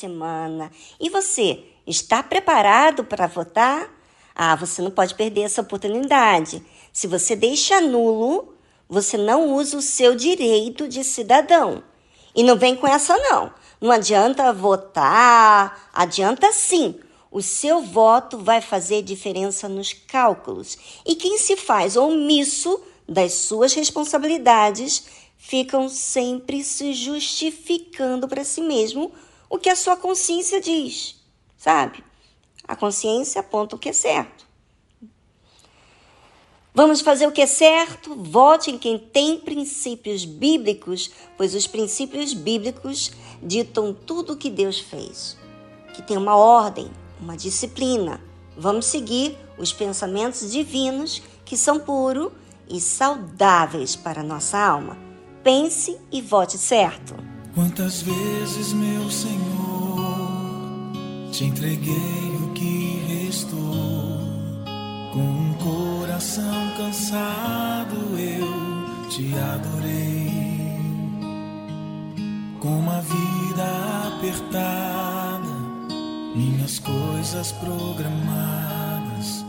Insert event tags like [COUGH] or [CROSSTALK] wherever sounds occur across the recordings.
Semana. E você, está preparado para votar? Ah, você não pode perder essa oportunidade. Se você deixa nulo, você não usa o seu direito de cidadão. E não vem com essa, não. Não adianta votar, adianta sim. O seu voto vai fazer diferença nos cálculos. E quem se faz omisso das suas responsabilidades ficam sempre se justificando para si mesmo o que a sua consciência diz, sabe? A consciência aponta o que é certo. Vamos fazer o que é certo? Vote em quem tem princípios bíblicos, pois os princípios bíblicos ditam tudo o que Deus fez. Que tem uma ordem, uma disciplina. Vamos seguir os pensamentos divinos que são puros e saudáveis para a nossa alma. Pense e vote certo. Quantas vezes, meu Senhor, te entreguei o que restou com um coração cansado eu te adorei. Com uma vida apertada, minhas coisas programadas,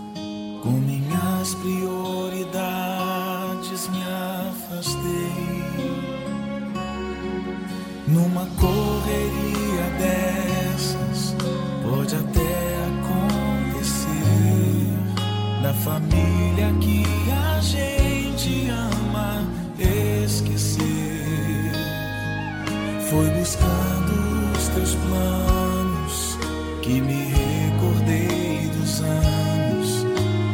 com minhas prioridades me afastei. Numa correria dessas, pode até da família que a gente ama esquecer. Foi buscando os teus planos que me recordei dos anos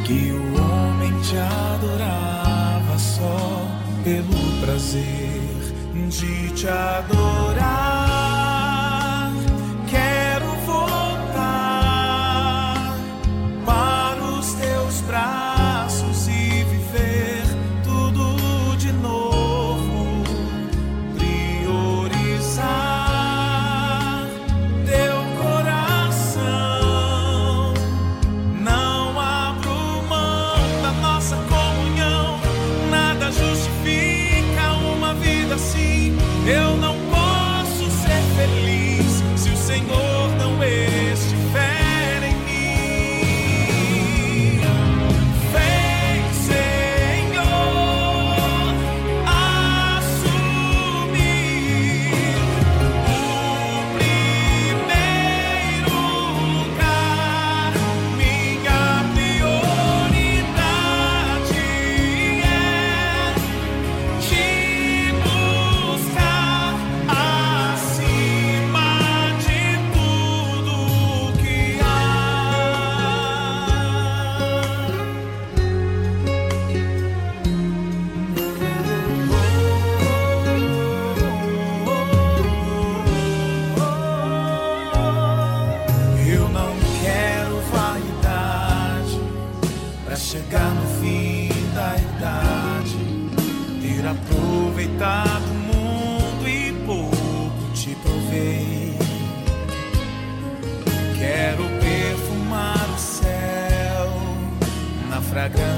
que o homem te adorava só pelo prazer te adorar.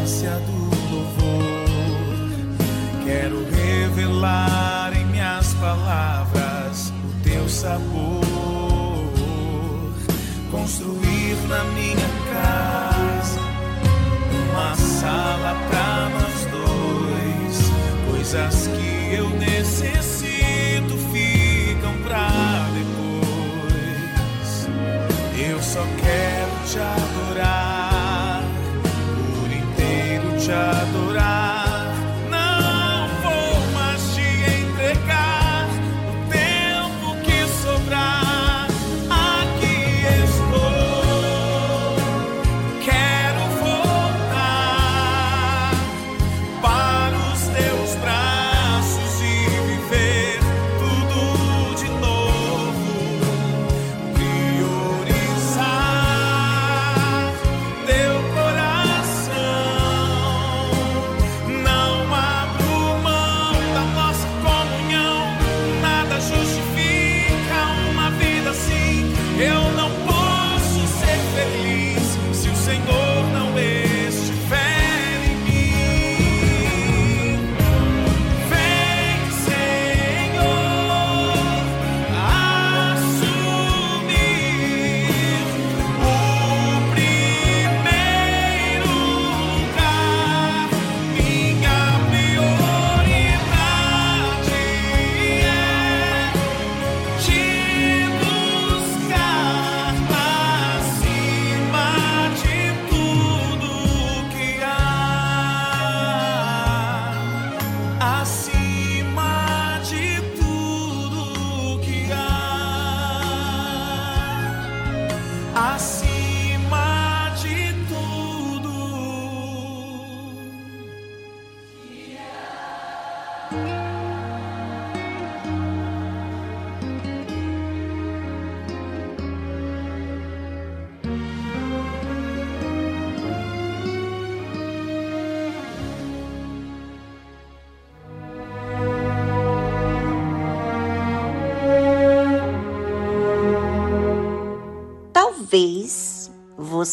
essência do louvor. Quero revelar em minhas palavras o teu sabor. Construir na minha casa uma sala para nós dois. Coisas que eu necessito ficam pra depois. Eu só quero te amar. shot.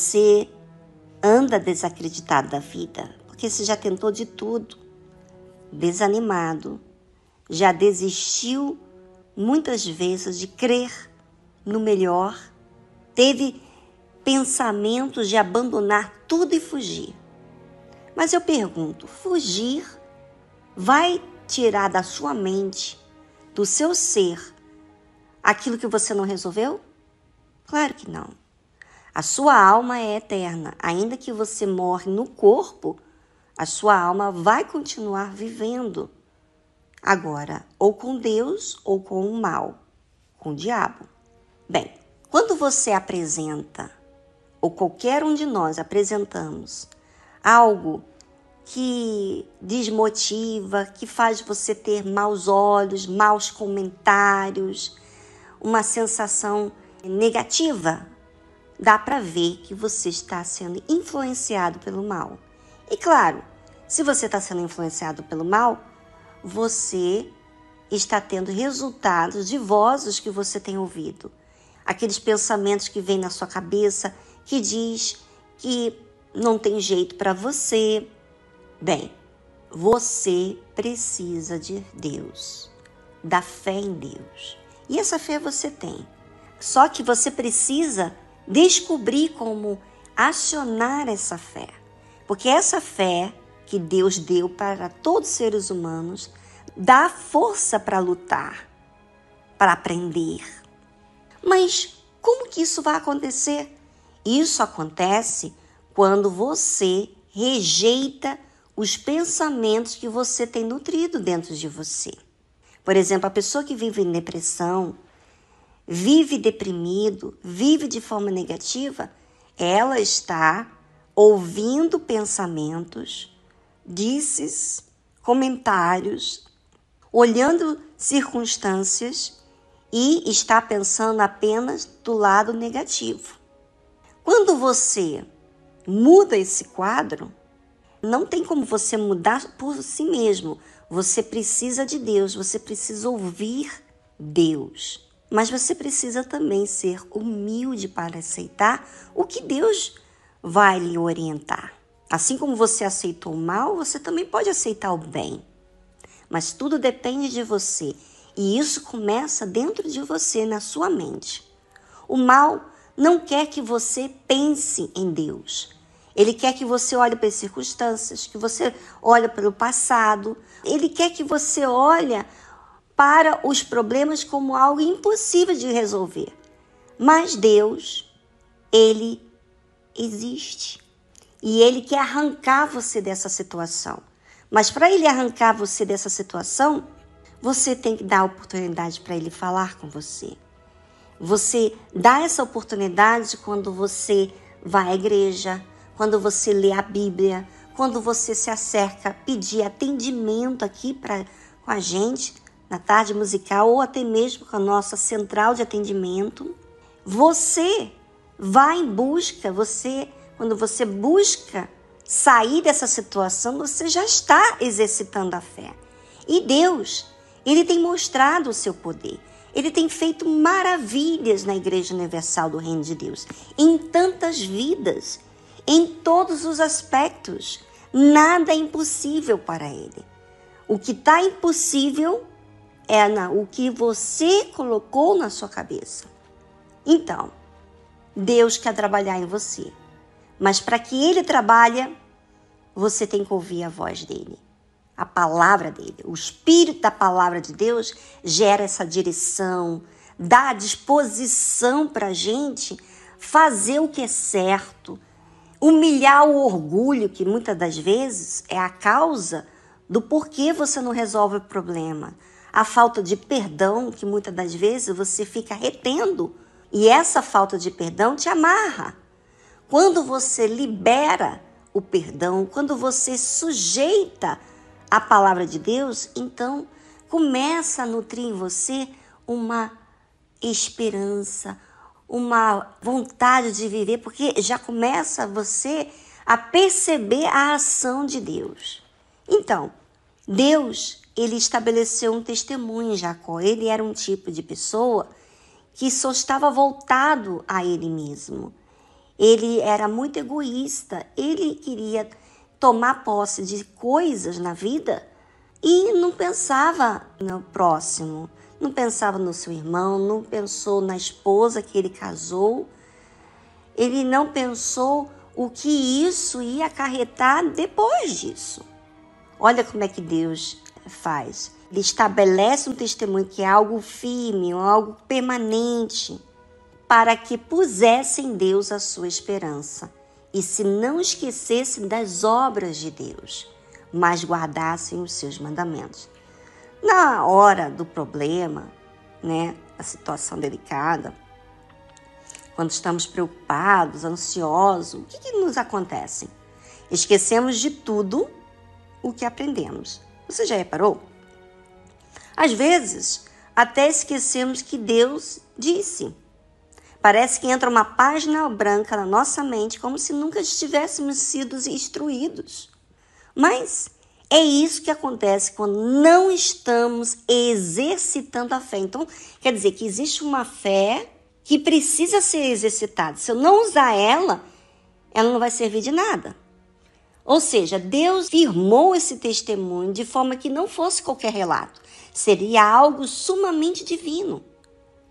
Você anda desacreditado da vida, porque você já tentou de tudo, desanimado, já desistiu muitas vezes de crer no melhor, teve pensamentos de abandonar tudo e fugir. Mas eu pergunto: fugir vai tirar da sua mente, do seu ser, aquilo que você não resolveu? Claro que não. A sua alma é eterna. Ainda que você morre no corpo, a sua alma vai continuar vivendo. Agora, ou com Deus ou com o mal, com o diabo. Bem, quando você apresenta, ou qualquer um de nós apresentamos, algo que desmotiva, que faz você ter maus olhos, maus comentários, uma sensação negativa, dá para ver que você está sendo influenciado pelo mal. E claro, se você está sendo influenciado pelo mal, você está tendo resultados de vozes que você tem ouvido. Aqueles pensamentos que vêm na sua cabeça que diz que não tem jeito para você, Bem, você precisa de Deus, da fé em Deus. E essa fé você tem. Só que você precisa descobrir como acionar essa fé. Porque essa fé que Deus deu para todos os seres humanos dá força para lutar, para aprender. Mas como que isso vai acontecer? Isso acontece quando você rejeita os pensamentos que você tem nutrido dentro de você. Por exemplo, a pessoa que vive em depressão, vive deprimido, vive de forma negativa, ela está ouvindo pensamentos, disses, comentários, olhando circunstâncias e está pensando apenas do lado negativo. Quando você muda esse quadro, não tem como você mudar por si mesmo. Você precisa de Deus, você precisa ouvir Deus. Mas você precisa também ser humilde para aceitar o que Deus vai lhe orientar. Assim como você aceitou o mal, você também pode aceitar o bem. Mas tudo depende de você. E isso começa dentro de você, na sua mente. O mal não quer que você pense em Deus. Ele quer que você olhe para as circunstâncias, que você olhe para o passado. Ele quer que você olhe para os problemas como algo impossível de resolver. Mas Deus, ele existe. E ele quer arrancar você dessa situação. Mas para ele arrancar você dessa situação, você tem que dar oportunidade para ele falar com você. Você dá essa oportunidade quando você vai à igreja, quando você lê a Bíblia, quando você se acerca, pedir atendimento aqui para com a gente na tarde musical ou até mesmo com a nossa central de atendimento, você vai em busca, você quando você busca sair dessa situação, você já está exercitando a fé. E Deus, ele tem mostrado o seu poder. Ele tem feito maravilhas na Igreja Universal do Reino de Deus, em tantas vidas em todos os aspectos. Nada é impossível para Ele. O que está impossível é na, o que você colocou na sua cabeça. Então, Deus quer trabalhar em você. Mas para que Ele trabalhe, você tem que ouvir a voz dele, a palavra dele. O Espírito da palavra de Deus gera essa direção, dá a disposição para a gente fazer o que é certo, Humilhar o orgulho, que muitas das vezes é a causa do porquê você não resolve o problema. A falta de perdão, que muitas das vezes você fica retendo. E essa falta de perdão te amarra. Quando você libera o perdão, quando você sujeita a palavra de Deus, então começa a nutrir em você uma esperança, uma vontade de viver, porque já começa você a perceber a ação de Deus. Então, Deus, ele estabeleceu um testemunho em Jacó. Ele era um tipo de pessoa que só estava voltado a ele mesmo. Ele era muito egoísta, ele queria tomar posse de coisas na vida e não pensava no próximo, não pensava no seu irmão, não pensou na esposa que ele casou, ele não pensou o que isso ia acarretar depois disso. Olha como é que Deus faz. Ele estabelece um testemunho que é algo firme, algo permanente, para que pusesse em Deus a sua esperança e se não esquecessem das obras de Deus, mas guardassem os seus mandamentos. Na hora do problema, né, a situação delicada, quando estamos preocupados, ansiosos, o que, que nos acontece? Esquecemos de tudo o que aprendemos. Você já reparou? Às vezes, até esquecemos que Deus disse. Parece que entra uma página branca na nossa mente, como se nunca estivéssemos sido instruídos. Mas é isso que acontece quando não estamos exercitando a fé. Então, quer dizer que existe uma fé que precisa ser exercitada. Se eu não usar ela, ela não vai servir de nada. Ou seja, Deus firmou esse testemunho de forma que não fosse qualquer relato, seria algo sumamente divino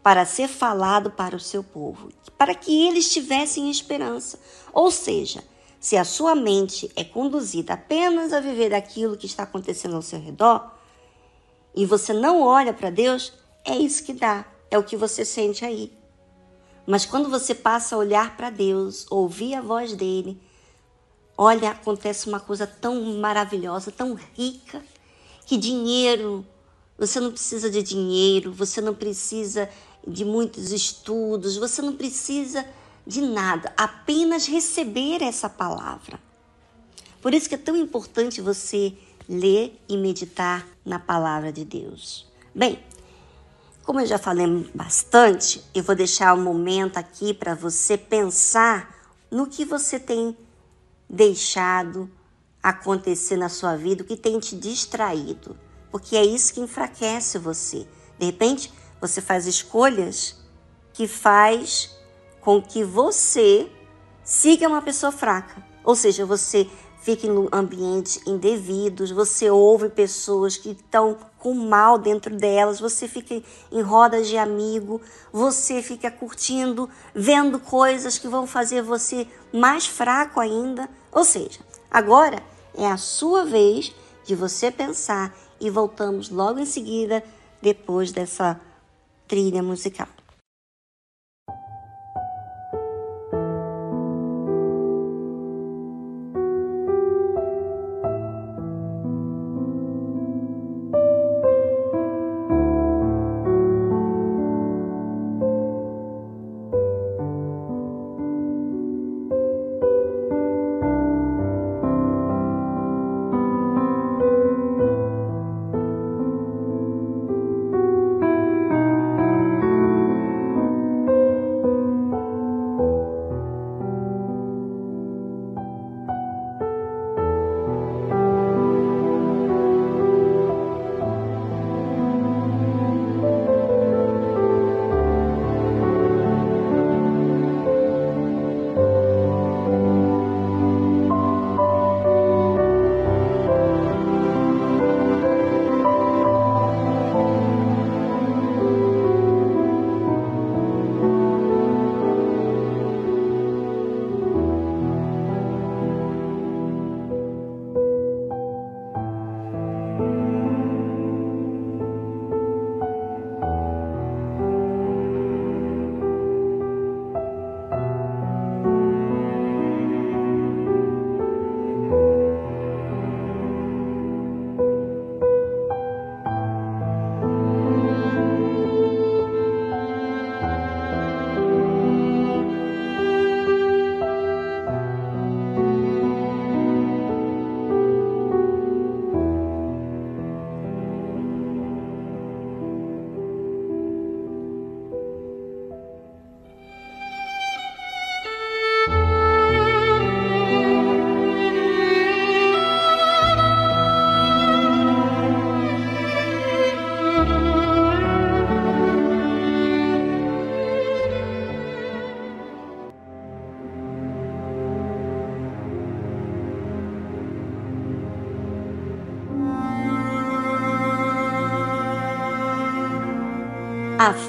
para ser falado para o seu povo, para que eles tivessem esperança. Ou seja, se a sua mente é conduzida apenas a viver aquilo que está acontecendo ao seu redor, e você não olha para Deus, é isso que dá, é o que você sente aí. Mas quando você passa a olhar para Deus, ouvir a voz dele, olha, acontece uma coisa tão maravilhosa, tão rica, que dinheiro, você não precisa de dinheiro, você não precisa de muitos estudos, você não precisa de nada, apenas receber essa palavra. Por isso que é tão importante você ler e meditar na palavra de Deus. Bem, como eu já falei bastante, eu vou deixar um momento aqui para você pensar no que você tem deixado acontecer na sua vida, o que tem te distraído, porque é isso que enfraquece você. De repente, você faz escolhas que faz com que você siga uma pessoa fraca. Ou seja, você fica em ambientes indevidos, você ouve pessoas que estão com mal dentro delas, você fica em rodas de amigo, você fica curtindo, vendo coisas que vão fazer você mais fraco ainda. Ou seja, agora é a sua vez de você pensar e voltamos logo em seguida depois dessa trilha musical.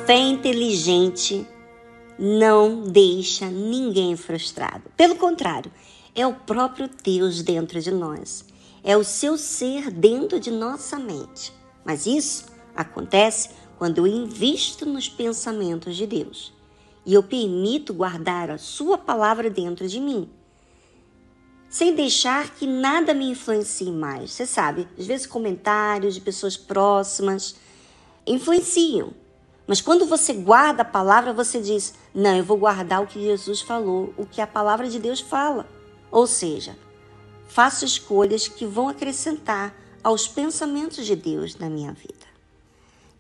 Fé inteligente não deixa ninguém frustrado. Pelo contrário, é o próprio Deus dentro de nós. É o seu ser dentro de nossa mente. Mas isso acontece quando eu invisto nos pensamentos de Deus e eu permito guardar a Sua palavra dentro de mim, sem deixar que nada me influencie mais. Você sabe, às vezes comentários de pessoas próximas influenciam. Mas quando você guarda a palavra, você diz: Não, eu vou guardar o que Jesus falou, o que a palavra de Deus fala. Ou seja, faço escolhas que vão acrescentar aos pensamentos de Deus na minha vida.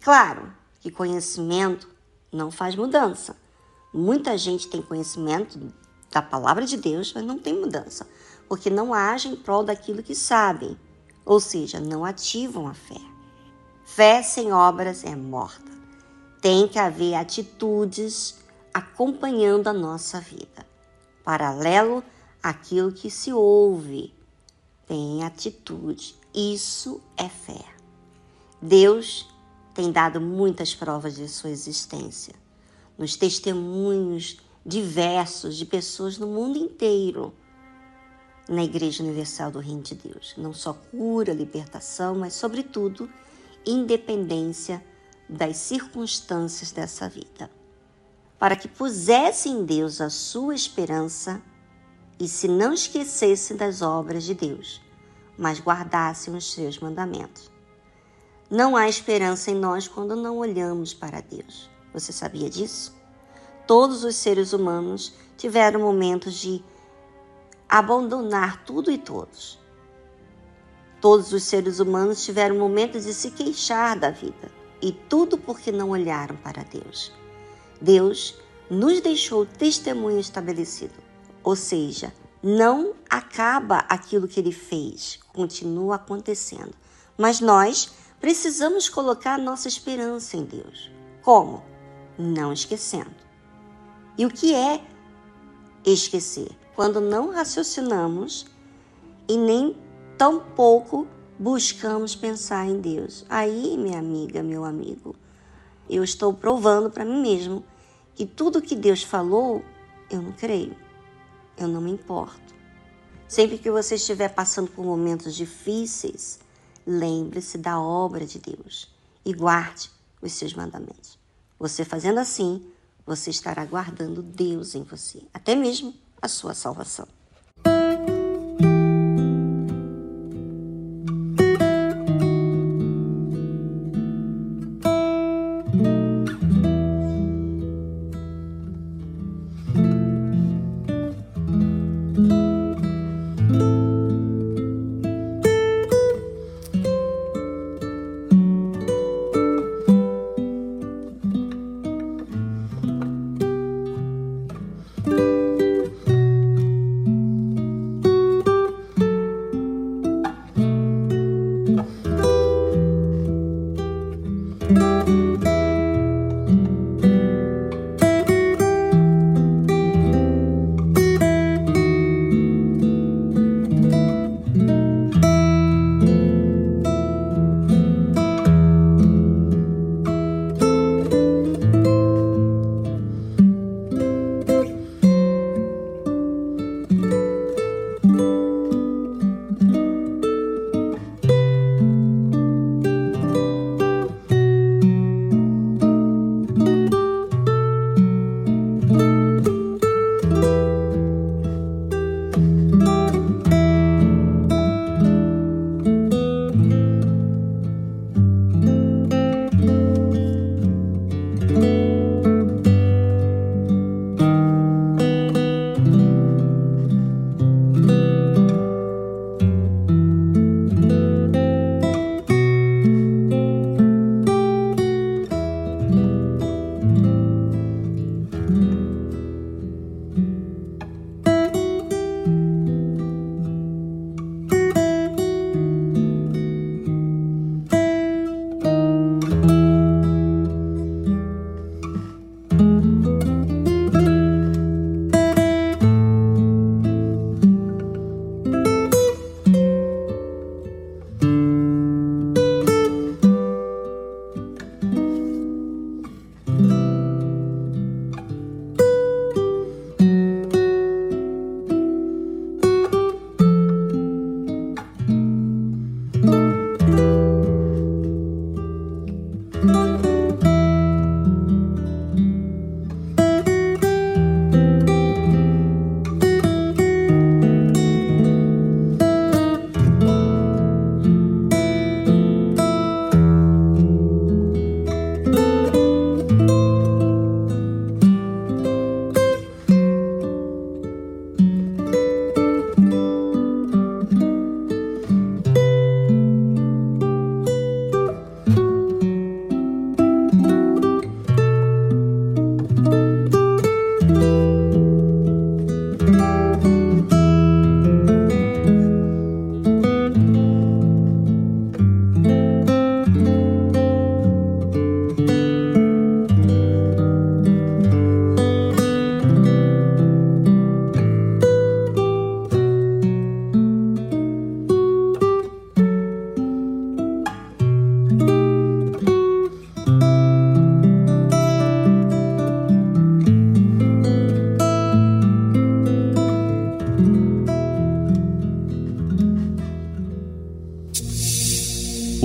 Claro que conhecimento não faz mudança. Muita gente tem conhecimento da palavra de Deus, mas não tem mudança, porque não agem em prol daquilo que sabem, ou seja, não ativam a fé. Fé sem obras é morta. Tem que haver atitudes acompanhando a nossa vida, paralelo àquilo que se ouve. Tem atitude. Isso é fé. Deus tem dado muitas provas de sua existência, nos testemunhos diversos de pessoas no mundo inteiro na Igreja Universal do Reino de Deus. Não só cura, libertação, mas, sobretudo, independência das circunstâncias dessa vida. Para que pusesse em Deus a sua esperança e se não esquecesse das obras de Deus, mas guardassem os seus mandamentos. Não há esperança em nós quando não olhamos para Deus. Você sabia disso? Todos os seres humanos tiveram momentos de abandonar tudo e todos. Todos os seres humanos tiveram momentos de se queixar da vida, e tudo porque não olharam para Deus. Deus nos deixou testemunho estabelecido, ou seja, não acaba aquilo que ele fez, continua acontecendo. Mas nós precisamos colocar nossa esperança em Deus. Como? Não esquecendo. E o que é esquecer? Quando não raciocinamos e nem tampouco buscamos pensar em Deus. Aí, minha amiga, meu amigo, eu estou provando para mim mesmo que tudo que Deus falou, eu não creio. Eu não me importo. Sempre que você estiver passando por momentos difíceis, lembre-se da obra de Deus e guarde os seus mandamentos. Você fazendo assim, você estará guardando Deus em você, até mesmo a sua salvação.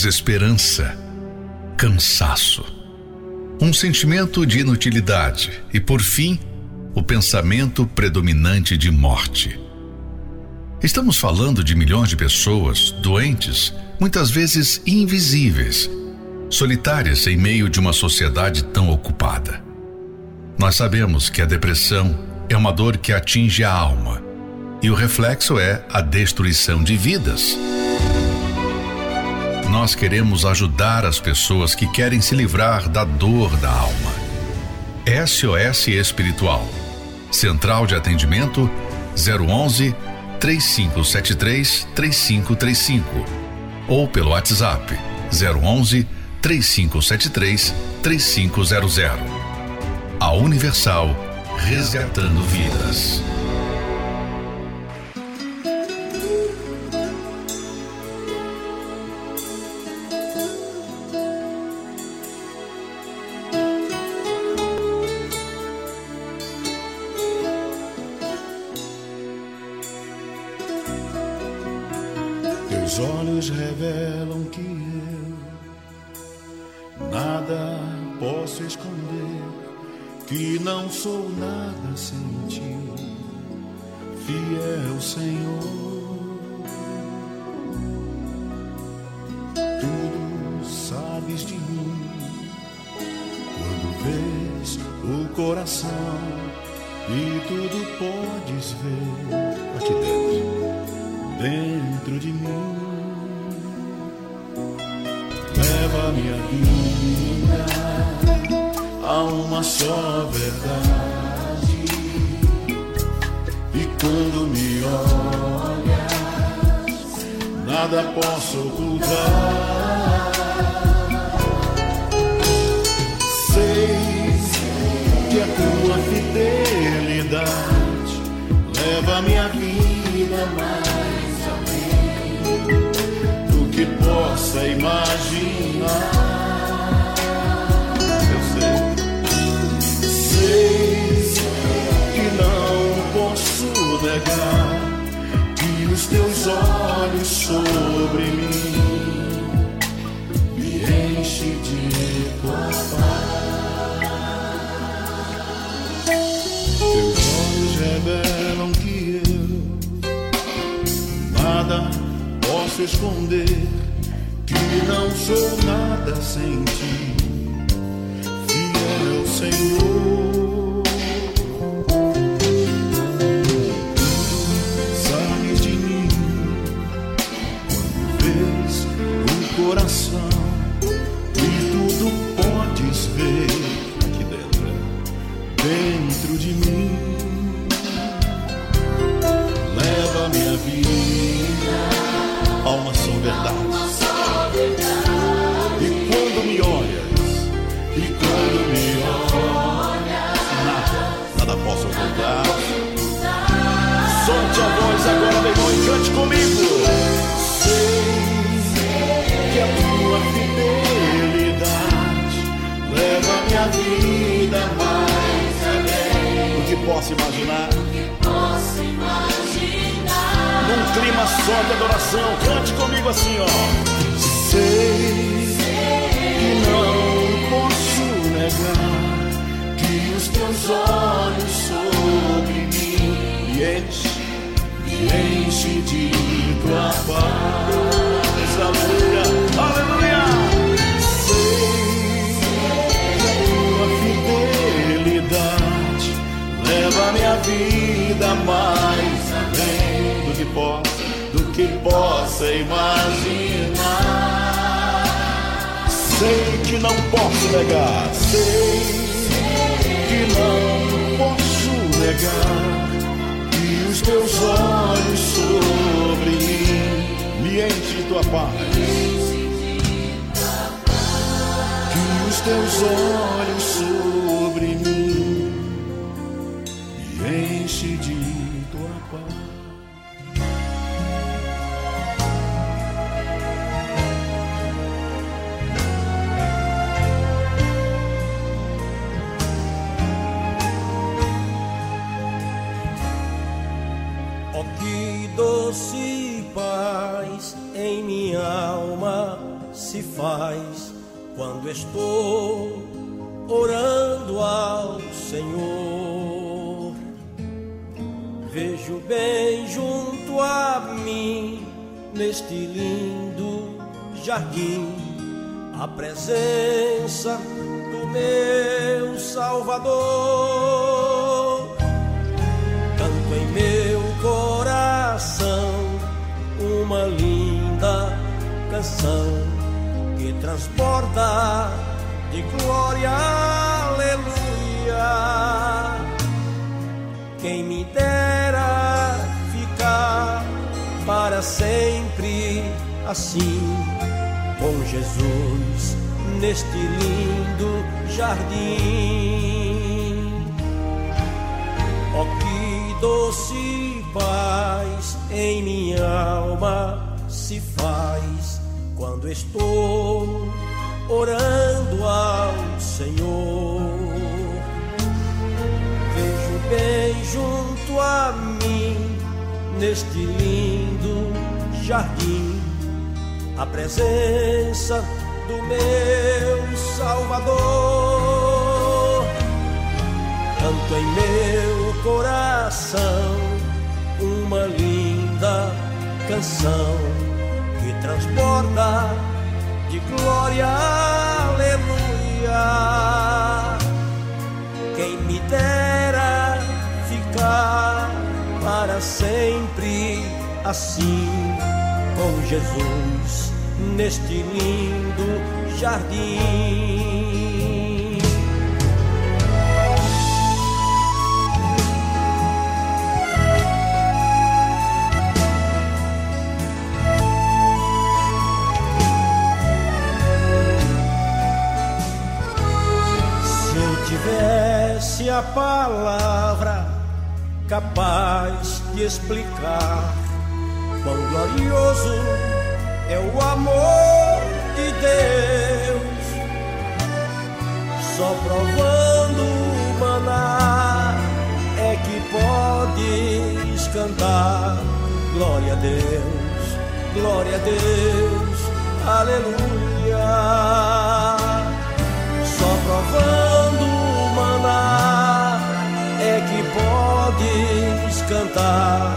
Desesperança, cansaço, um sentimento de inutilidade e, por fim, o pensamento predominante de morte. Estamos falando de milhões de pessoas doentes, muitas vezes invisíveis, solitárias em meio de uma sociedade tão ocupada. Nós sabemos que a depressão é uma dor que atinge a alma e o reflexo é a destruição de vidas nós queremos ajudar as pessoas que querem se livrar da dor da alma. SOS Espiritual. Central de atendimento 011 3573 3535 ou pelo WhatsApp 011 3573 3500. A Universal resgatando vidas. posso negar. Sei que não posso negar que os teus olhos sobre mim me enchem tua paz. Que os teus olhos sobre mim me enchem de tua paz. faz quando estou orando ao Senhor. Vejo bem junto a mim, neste lindo jardim, a presença do meu Salvador. transborda de glória, aleluia. Quem me dera ficar para sempre assim, com Jesus neste lindo jardim. Oh, que doce paz em minha alma se faz quando estou orando ao Senhor. Vejo bem junto a mim, neste lindo jardim, a presença do meu Salvador. Canto em meu coração uma linda canção transborda de glória, aleluia. Quem me dera ficar para sempre assim com Jesus neste lindo jardim. Tivesse a palavra capaz de explicar quão glorioso é o amor de Deus. Só provando o maná é que podes cantar. Glória a Deus, glória a Deus, aleluia. Só provando podes cantar.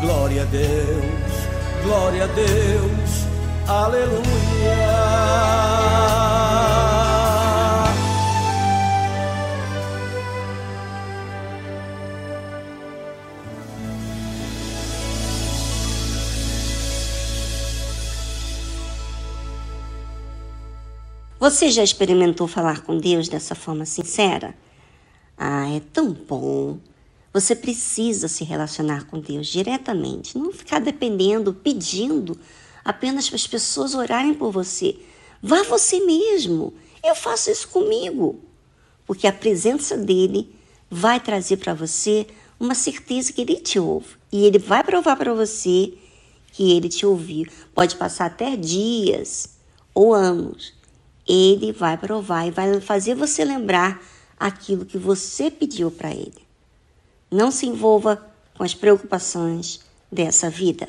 Glória a Deus, glória a Deus, aleluia. Você já experimentou falar com Deus dessa forma sincera? Ah, é tão bom. Você precisa se relacionar com Deus diretamente, não ficar dependendo, pedindo apenas para as pessoas orarem por você. Vá você mesmo. Eu faço isso comigo. Porque a presença dele vai trazer para você uma certeza que ele te ouve. E ele vai provar para você que ele te ouviu. Pode passar até dias ou anos. Ele vai provar e vai fazer você lembrar aquilo que você pediu para ele. Não se envolva com as preocupações dessa vida.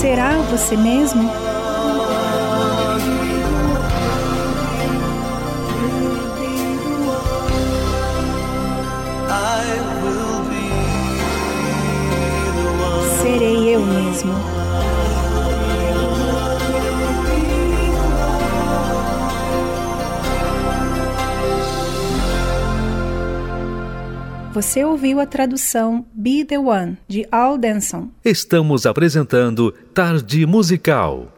Será você mesmo? Serei eu mesmo. Você ouviu a tradução Be the One, de Al Denson. Estamos apresentando Tarde Musical.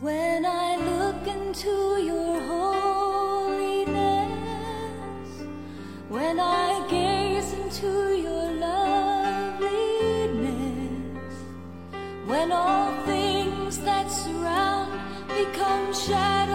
When I look into your shadow.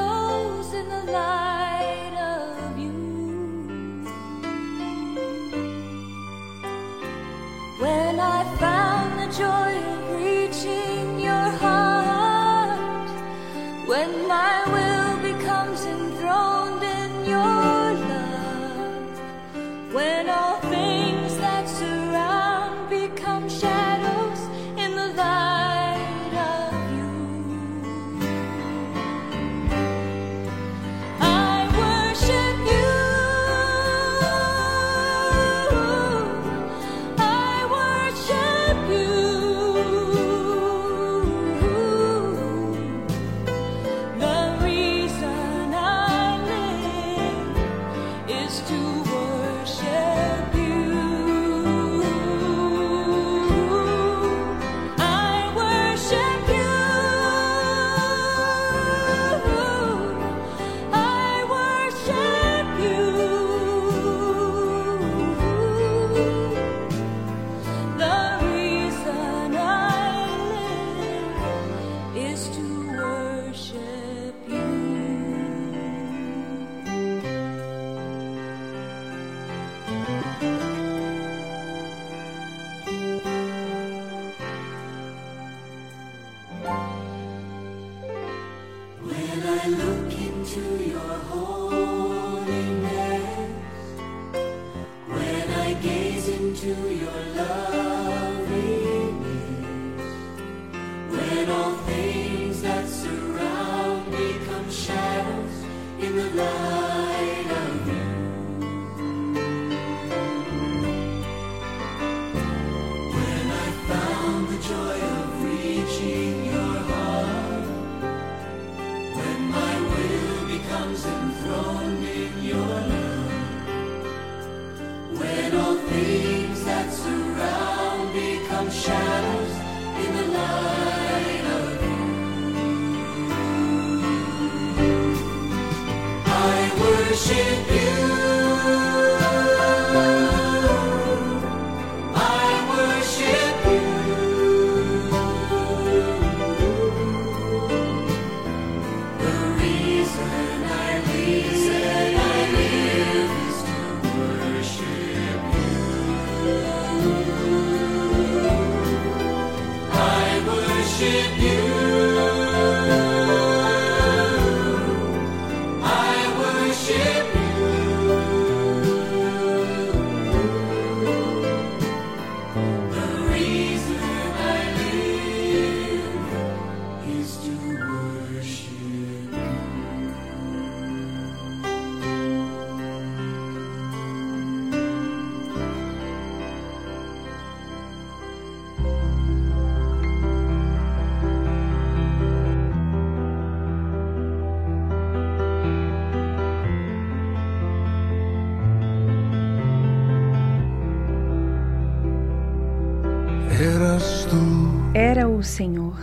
O Senhor,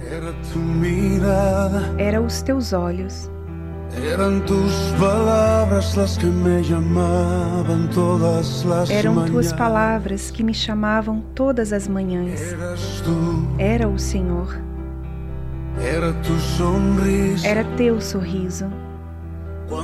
era tu mirada, era os teus olhos, eran tus palabras las que me llamaban todas las eram tuas mañanas. palavras que me chamavam todas as manhãs. Era o Senhor, era era teu sorriso.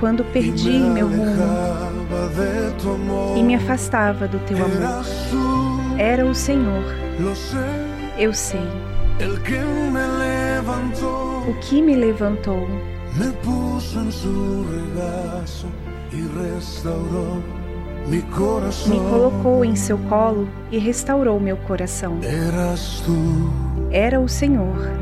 quando perdi meu rumo e me afastava do teu amor. Era o Senhor. Eu sei o que me levantou, Me me colocou em seu colo e restaurou meu coração. Era o Senhor.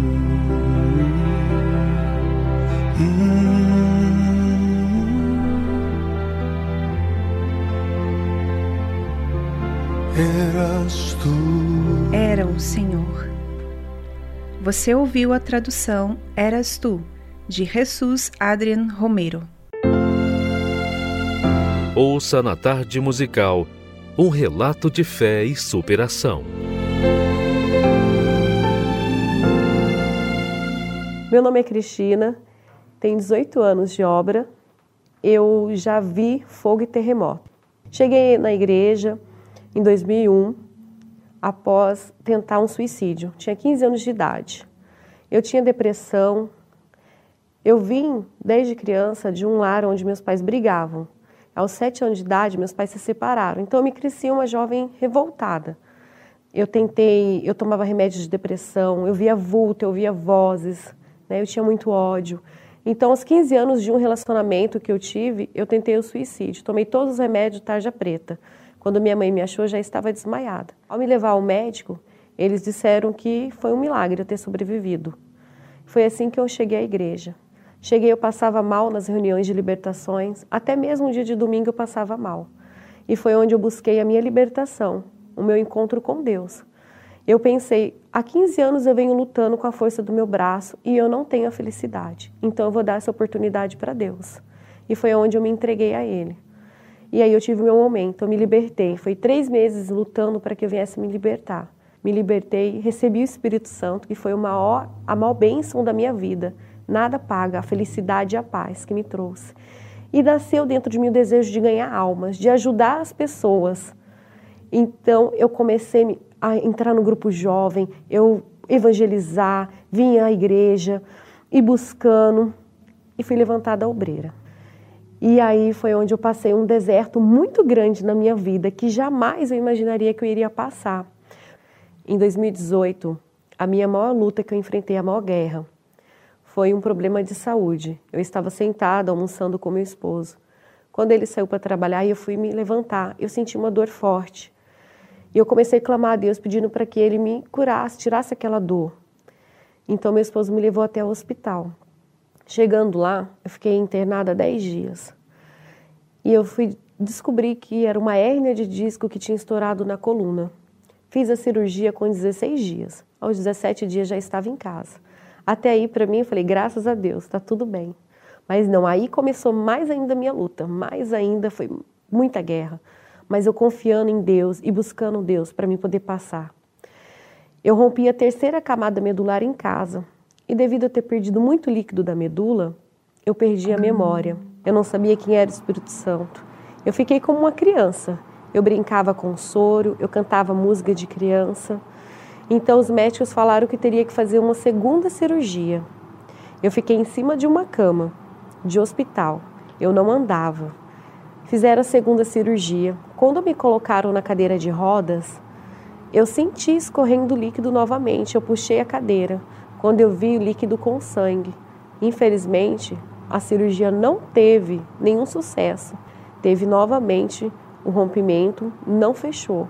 Eras tú. Era o Senhor. Você ouviu a tradução Eras Tu, de Jesus Adrian Romero. Ouça na tarde musical um relato de fé e superação. Meu nome é Cristina, tenho 18 anos de obra. Eu já vi fogo e terremoto. Cheguei na igreja em 2001 após tentar um suicídio. Tinha 15 anos de idade. Eu tinha depressão. Eu vim desde criança de um lar onde meus pais brigavam. Aos sete anos de idade, meus pais se separaram. Então eu me cresci uma jovem revoltada. Eu tentei, eu tomava remédios de depressão, eu via vulto, eu via vozes, né? eu tinha muito ódio. Então, aos 15 anos de um relacionamento que eu tive, eu tentei o suicídio. Tomei todos os remédios tarja preta. Quando minha mãe me achou, já estava desmaiada. Ao me levar ao médico, eles disseram que foi um milagre eu ter sobrevivido. Foi assim que eu cheguei à igreja. Cheguei, eu passava mal nas reuniões de libertações, até mesmo um dia de domingo eu passava mal. E foi onde eu busquei a minha libertação, o meu encontro com Deus. Eu pensei, há 15 anos eu venho lutando com a força do meu braço e eu não tenho a felicidade. Então eu vou dar essa oportunidade para Deus. E foi onde eu me entreguei a Ele. E aí eu tive meu momento, eu me libertei. Foi três meses lutando para que eu viesse me libertar. Me libertei, recebi o Espírito Santo, que foi a maior, a maior bênção da minha vida. Nada paga a felicidade e a paz que me trouxe. E nasceu dentro de mim o desejo de ganhar almas, de ajudar as pessoas. Então eu comecei a entrar no grupo jovem, eu evangelizar, vinha à igreja e buscando e fui levantada obreira. E aí foi onde eu passei um deserto muito grande na minha vida que jamais eu imaginaria que eu iria passar. Em 2018, a minha maior luta que eu enfrentei, a maior guerra, foi um problema de saúde. Eu estava sentada almoçando com meu esposo. Quando ele saiu para trabalhar e eu fui me levantar, eu senti uma dor forte. E eu comecei a clamar a Deus pedindo para que ele me curasse, tirasse aquela dor. Então meu esposo me levou até o hospital. Chegando lá, eu fiquei internada 10 dias. E eu fui descobrir que era uma hérnia de disco que tinha estourado na coluna. Fiz a cirurgia com 16 dias. Aos 17 dias já estava em casa. Até aí, para mim, eu falei, graças a Deus, está tudo bem. Mas não, aí começou mais ainda a minha luta, mais ainda, foi muita guerra. Mas eu confiando em Deus e buscando Deus para me poder passar. Eu rompi a terceira camada medular em casa. E devido a ter perdido muito líquido da medula, eu perdi a memória. Eu não sabia quem era o Espírito Santo. Eu fiquei como uma criança. Eu brincava com soro, eu cantava música de criança. Então os médicos falaram que teria que fazer uma segunda cirurgia. Eu fiquei em cima de uma cama de hospital. Eu não andava. Fizeram a segunda cirurgia. Quando me colocaram na cadeira de rodas, eu senti escorrendo líquido novamente. Eu puxei a cadeira quando eu vi o líquido com sangue. Infelizmente, a cirurgia não teve nenhum sucesso. Teve novamente o um rompimento, não fechou.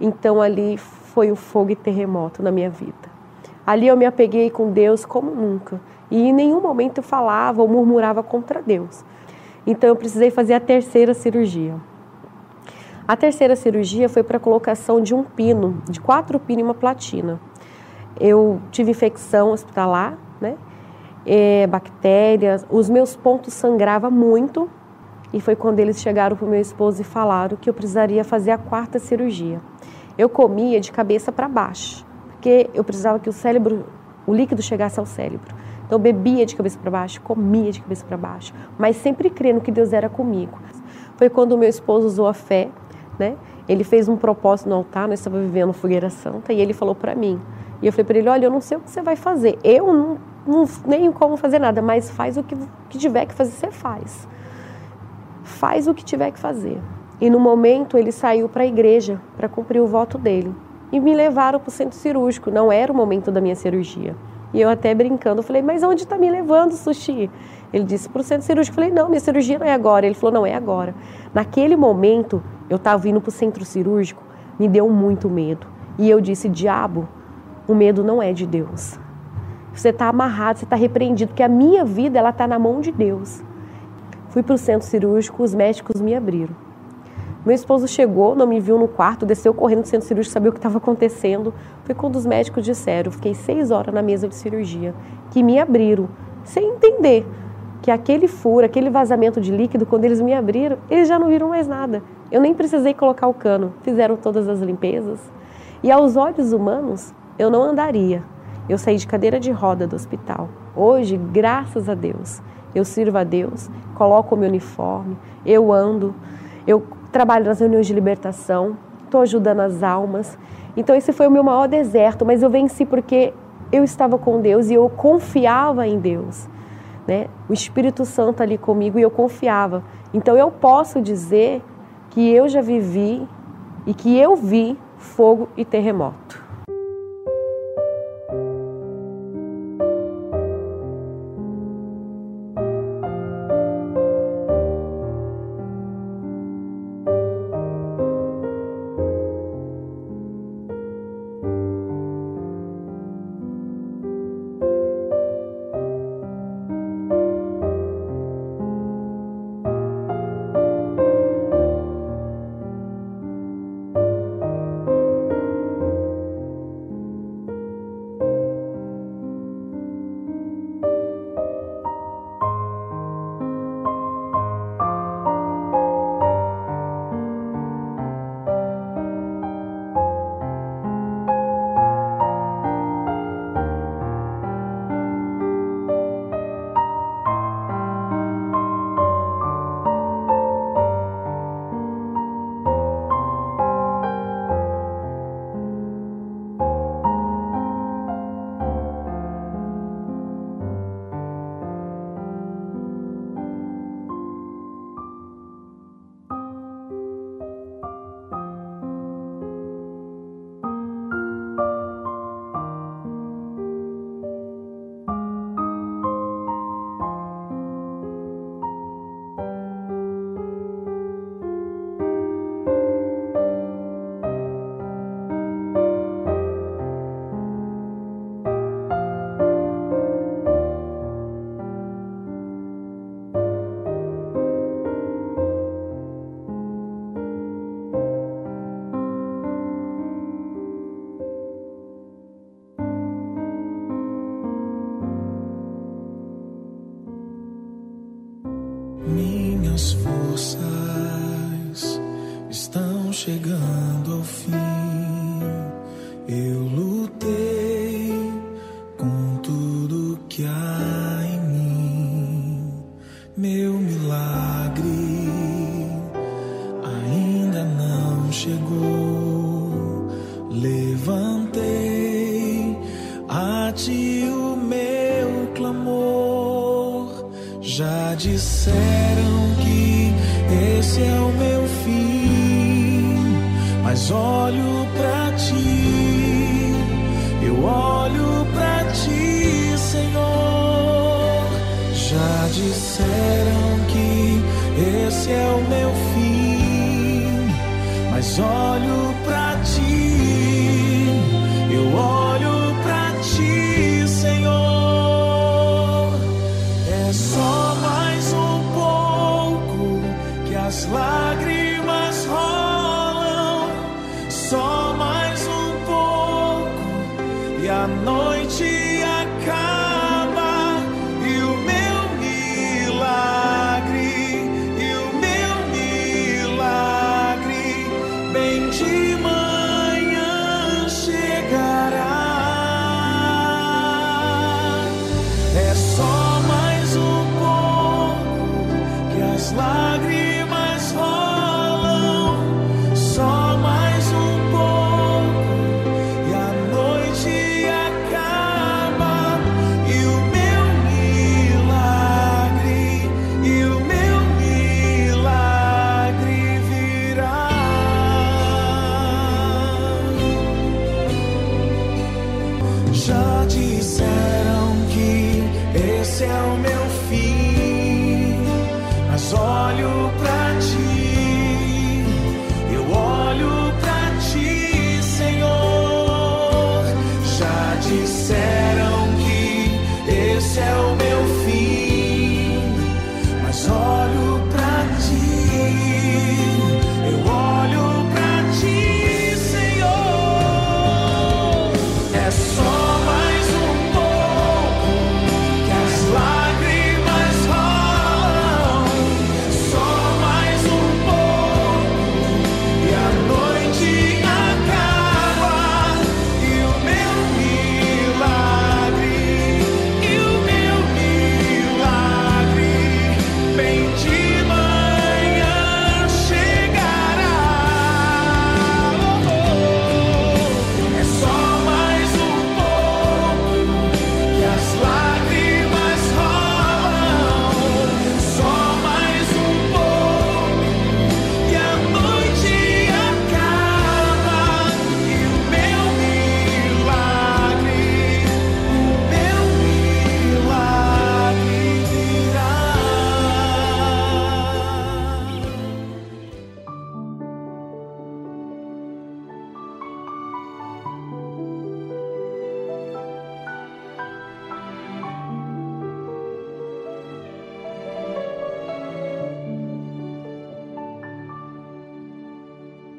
Então ali foi o fogo e terremoto na minha vida. Ali eu me apeguei com Deus como nunca. E em nenhum momento eu falava ou murmurava contra Deus. Então eu precisei fazer a terceira cirurgia. A terceira cirurgia foi para a colocação de um pino, de quatro pinos e uma platina eu tive infecção hospitalar, né? É, bactérias, os meus pontos sangravam muito e foi quando eles chegaram para o meu esposo e falaram que eu precisaria fazer a quarta cirurgia. Eu comia de cabeça para baixo, porque eu precisava que o cérebro, o líquido chegasse ao cérebro. Então eu bebia de cabeça para baixo, comia de cabeça para baixo, mas sempre crendo que Deus era comigo. Foi quando o meu esposo usou a fé, né? Ele fez um propósito no altar, nós estávamos vivendo fogueira santa, e ele falou para mim: e eu falei para ele: olha, eu não sei o que você vai fazer. Eu não, não nem como fazer nada, mas faz o que, que tiver que fazer, você faz. Faz o que tiver que fazer. E no momento ele saiu para a igreja para cumprir o voto dele. E me levaram para o centro cirúrgico. Não era o momento da minha cirurgia. E eu até brincando, falei, mas onde está me levando, Sushi? Ele disse, para o centro cirúrgico. Eu falei, não, minha cirurgia não é agora. Ele falou, não, é agora. Naquele momento, eu estava vindo para o centro cirúrgico, me deu muito medo. E eu disse, diabo, o medo não é de Deus. Você está amarrado, você está repreendido, porque a minha vida ela está na mão de Deus. Fui para o centro cirúrgico, os médicos me abriram. Meu esposo chegou, não me viu no quarto, desceu correndo do centro cirúrgico, sabia o que estava acontecendo. Foi quando os médicos disseram, fiquei seis horas na mesa de cirurgia, que me abriram, sem entender que aquele furo, aquele vazamento de líquido, quando eles me abriram, eles já não viram mais nada. Eu nem precisei colocar o cano, fizeram todas as limpezas. E aos olhos humanos, eu não andaria. Eu saí de cadeira de roda do hospital. Hoje, graças a Deus, eu sirvo a Deus, coloco o meu uniforme, eu ando, eu trabalho nas reuniões de libertação, estou ajudando as almas. Então, esse foi o meu maior deserto, mas eu venci porque eu estava com Deus e eu confiava em Deus. Né? O Espírito Santo ali comigo e eu confiava. Então, eu posso dizer que eu já vivi e que eu vi fogo e terremoto.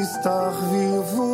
estar vivo,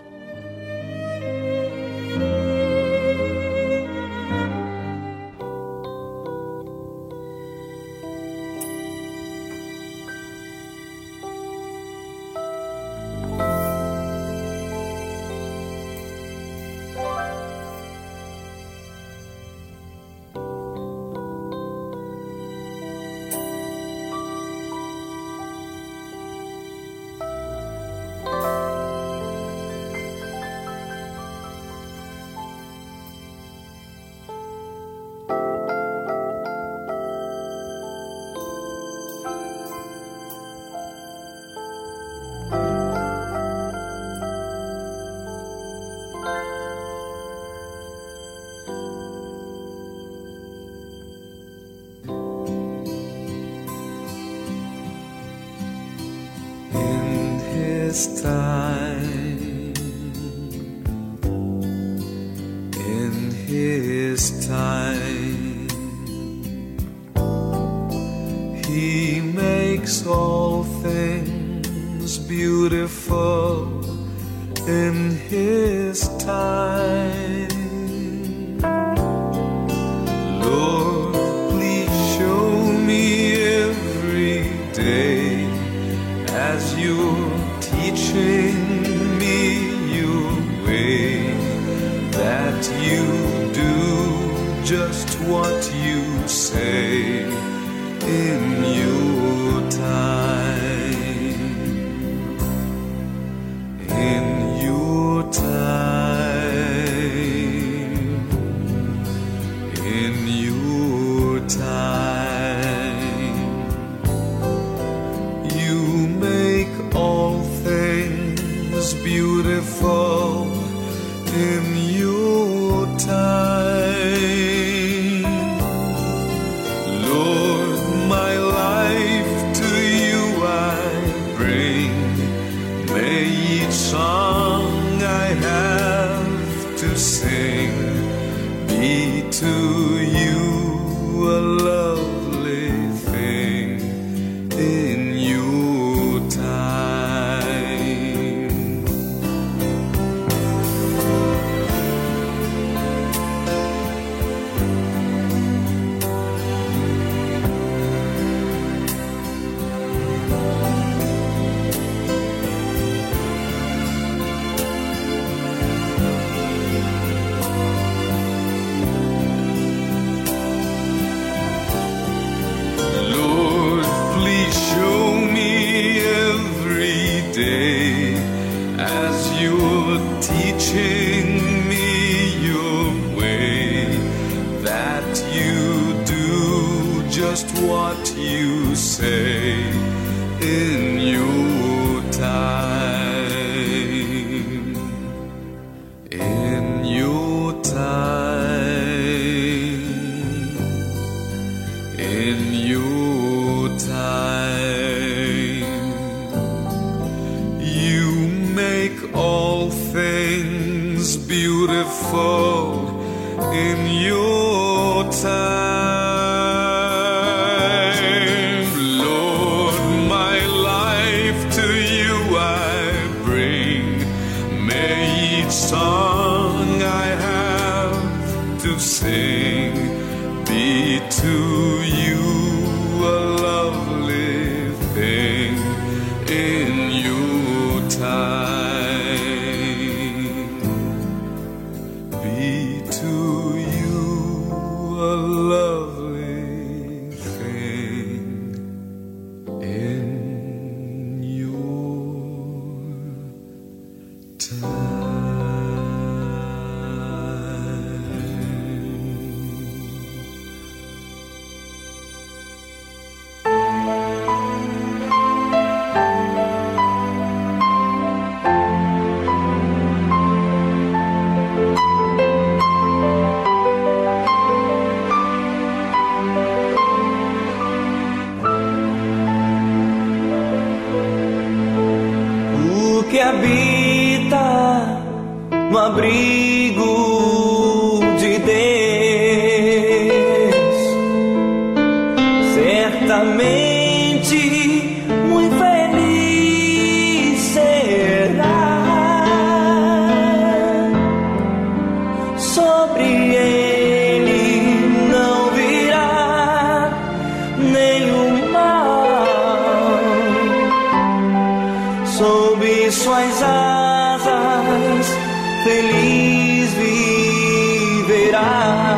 será.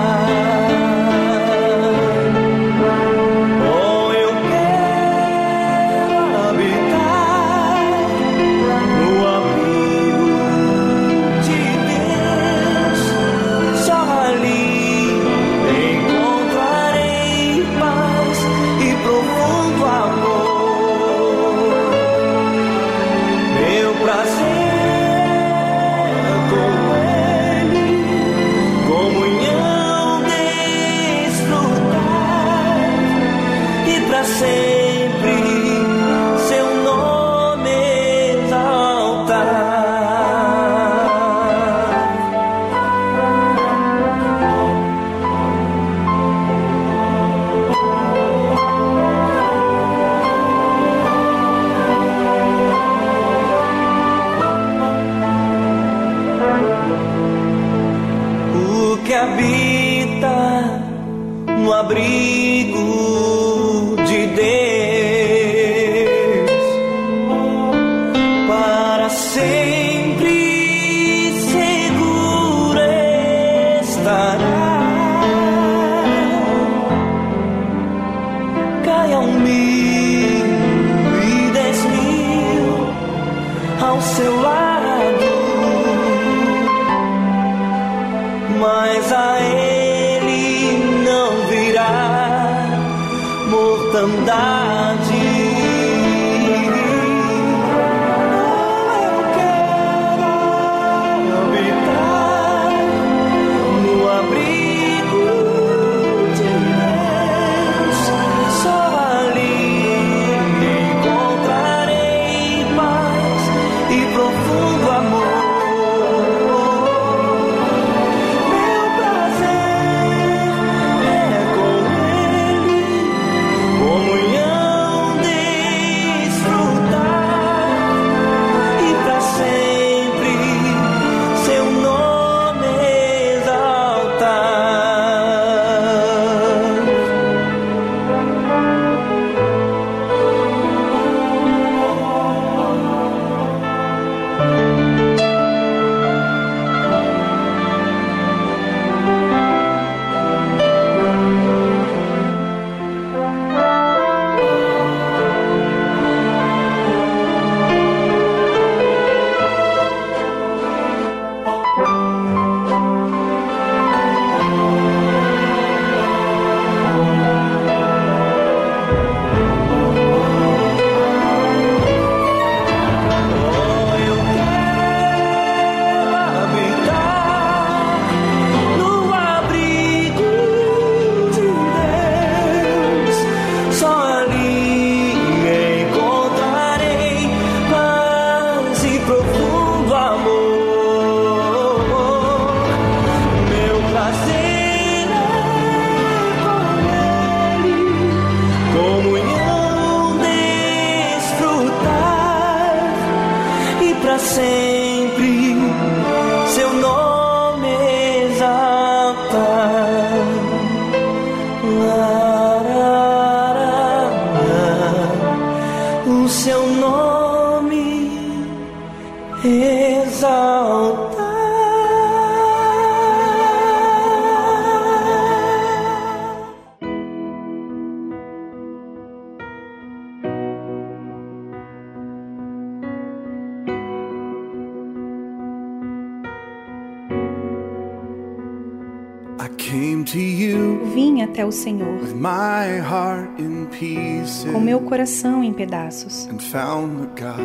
Coração em pedaços.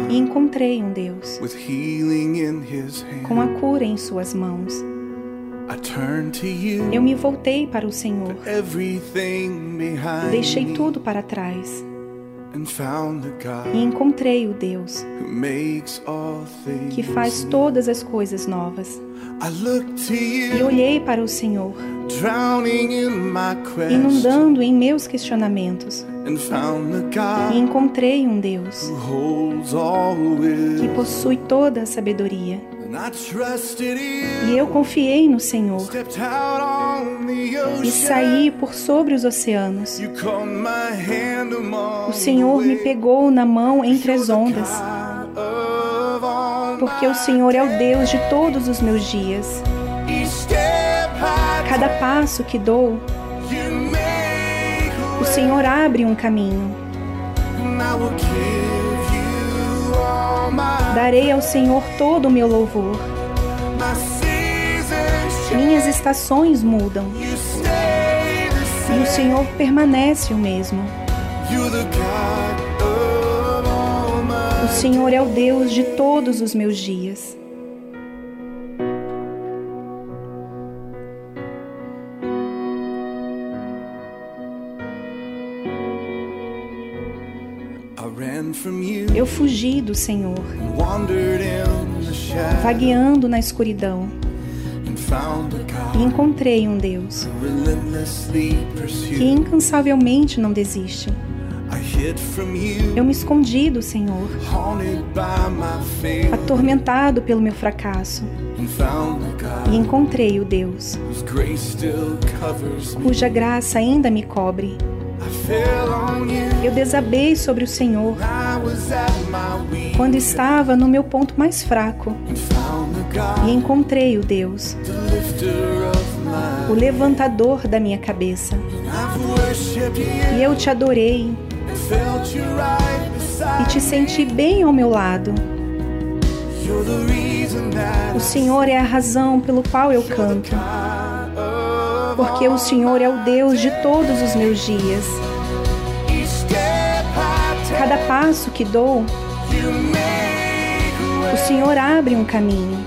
E encontrei um Deus com a cura em suas mãos. Eu me voltei para o Senhor, deixei tudo para trás. e encontrei o Deus que faz todas as coisas novas. E olhei para o Senhor, inundando em meus questionamentos, e encontrei um Deus que possui toda a sabedoria. E eu confiei no Senhor e saí por sobre os oceanos. O Senhor me pegou na mão entre as ondas, porque o Senhor é o Deus de todos os meus dias. Cada passo que dou, o Senhor abre um caminho. Darei ao Senhor todo o meu louvor. Minhas estações mudam e o. Senhor permanece o mesmo. O Senhor é o Deus de todos os meus dias. Eu fugi do Senhor, vagueando na escuridão, e encontrei um Deus que incansavelmente não desiste. Eu me escondi do Senhor, atormentado pelo meu fracasso, e encontrei o Deus cuja graça ainda me cobre. Eu desabei sobre o Senhor quando estava no meu ponto mais fraco e encontrei o Deus, o levantador da minha cabeça. E eu te adorei e te senti bem ao meu lado. O Senhor é a razão pelo qual eu canto, porque o Senhor é o Deus de todos os meus dias. Cada passo que dou, o Senhor abre um caminho.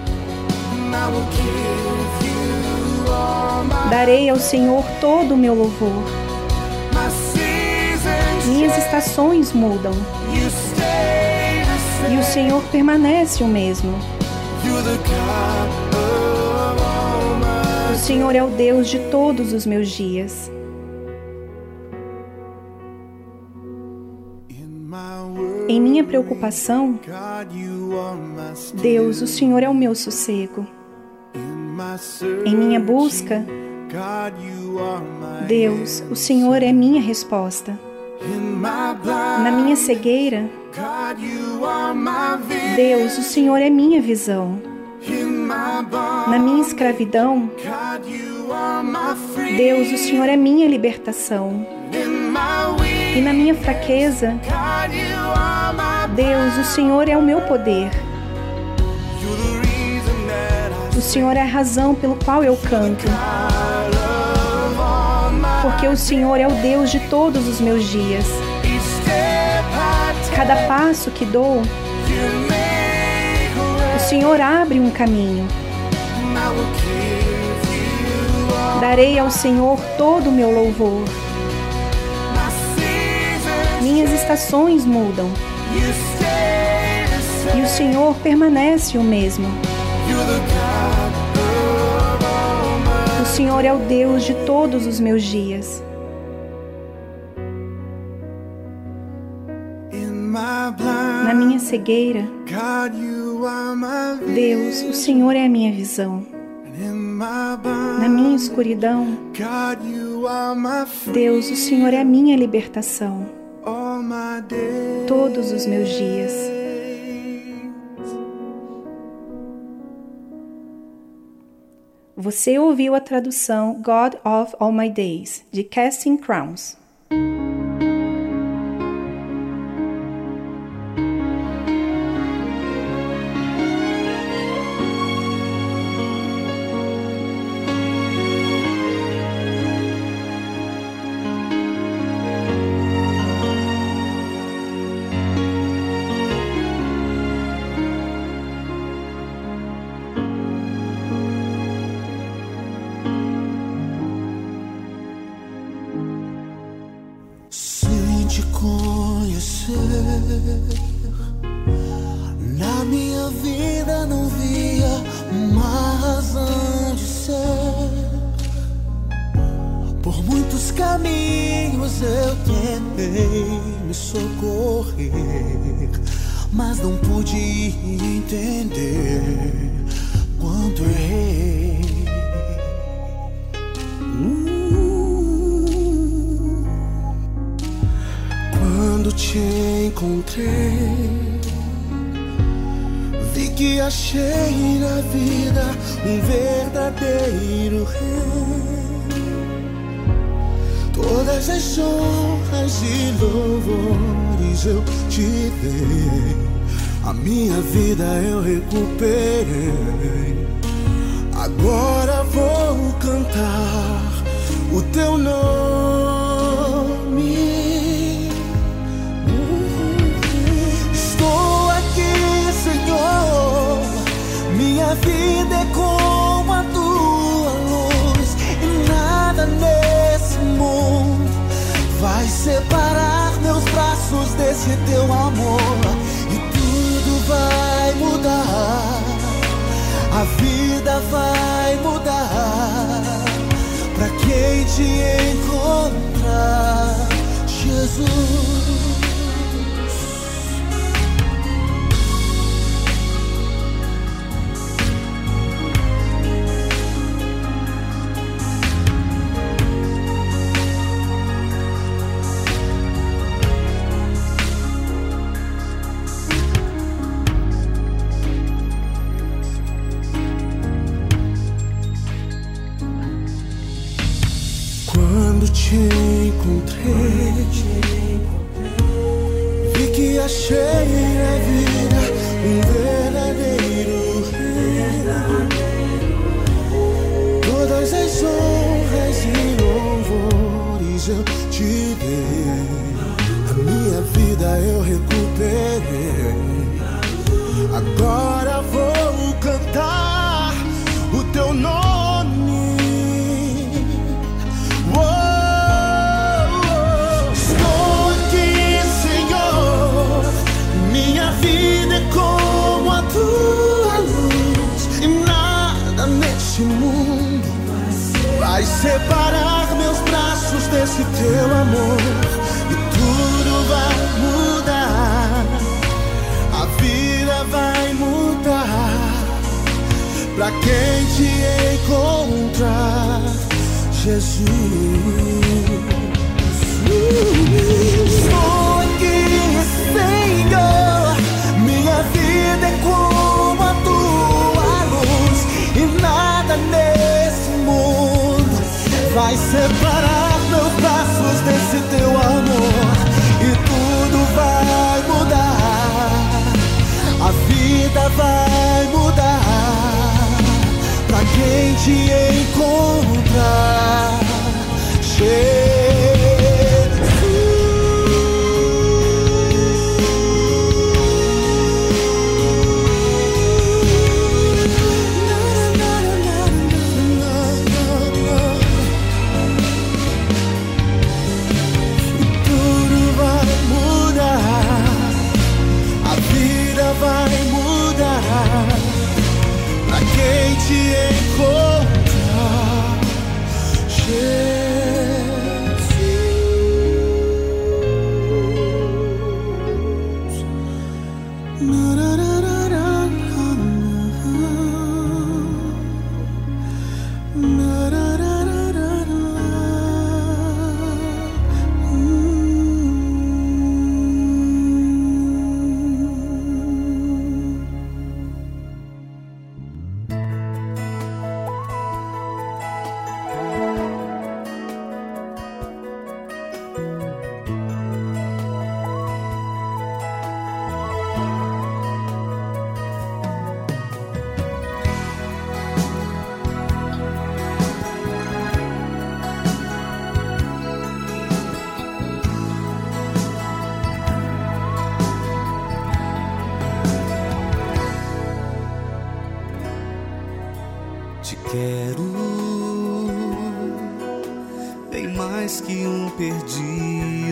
Darei ao Senhor todo o meu louvor. Minhas estações mudam E o Senhor permanece o mesmo. O Senhor é o Deus de todos os meus dias. Em minha preocupação, Deus, o Senhor é o meu sossego. Em minha busca, Deus, o Senhor é minha resposta. Na minha cegueira, Deus, o Senhor é minha visão. Na minha escravidão, Deus, o Senhor é minha libertação. E na minha fraqueza, Deus, o Senhor é o meu poder. O Senhor é a razão pelo qual eu canto. Porque o Senhor é o Deus de todos os meus dias. Cada passo que dou, Senhor abre um caminho. Darei ao Senhor todo o meu louvor. Minhas estações mudam. E o Senhor permanece o mesmo. O Senhor é o Deus de todos os meus dias. Na minha cegueira, Deus, o Senhor é a minha visão. Na minha escuridão, Deus, o Senhor é a minha libertação. Todos os meus dias. Você ouviu a tradução God of All My Days, de Casting Crowns. Na minha vida não via uma razão de ser. Por muitos caminhos eu tentei me socorrer, mas não pude entender quanto errei. Te encontrei, vi que achei na vida um verdadeiro rei. Todas as honras e louvores eu te dei, a minha vida eu recuperei. Agora vou cantar o teu nome. Vida é como a tua luz, e nada nesse mundo vai separar meus braços desse teu amor. E tudo vai mudar, a vida vai mudar. Pra quem te encontrar, Jesus.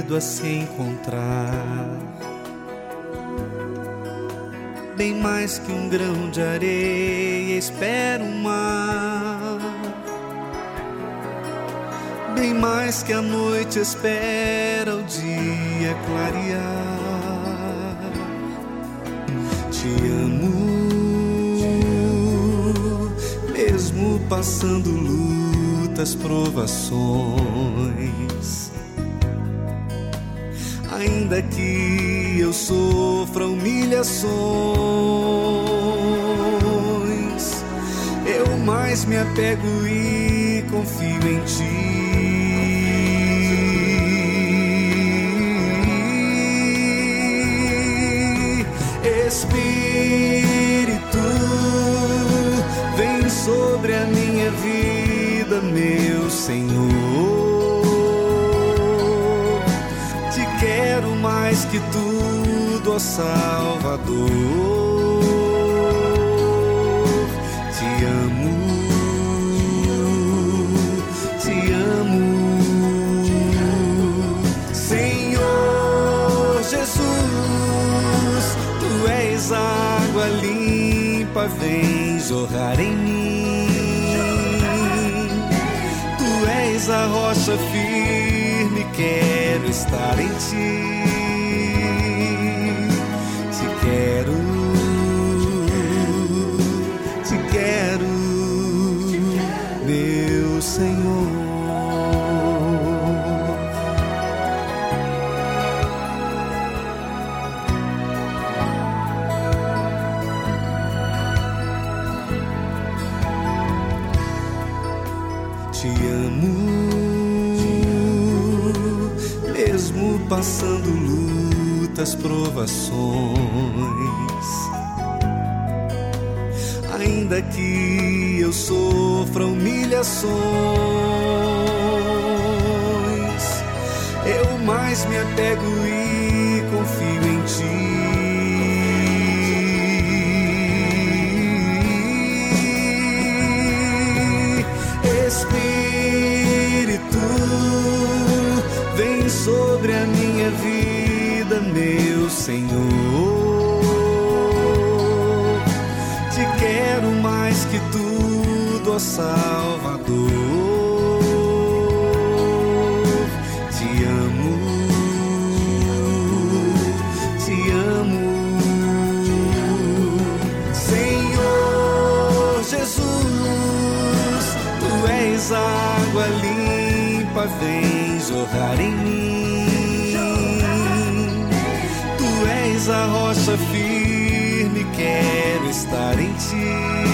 Perdido a se encontrar. Bem mais que um grão de areia espera o mar. Bem mais que a noite espera o dia clarear. Te amo mesmo passando lutas, provações. Ainda que eu sofra humilhações, eu mais me apego e confio em ti. Que tudo, ó Salvador. Te amo, te amo, Senhor Jesus. Tu és água limpa, vem jorrar em mim. Tu és a rocha firme, quero estar em ti. Lutas, provações. Ainda que eu sofra humilhações, eu mais me apego e confio em ti. Espírito, vem sobre a minha vida, Senhor. Te quero mais que tudo, ó Salvador. Te amo, te amo, Senhor Jesus. Tu és água limpa, vem jorrar em mim. Quero estar em ti.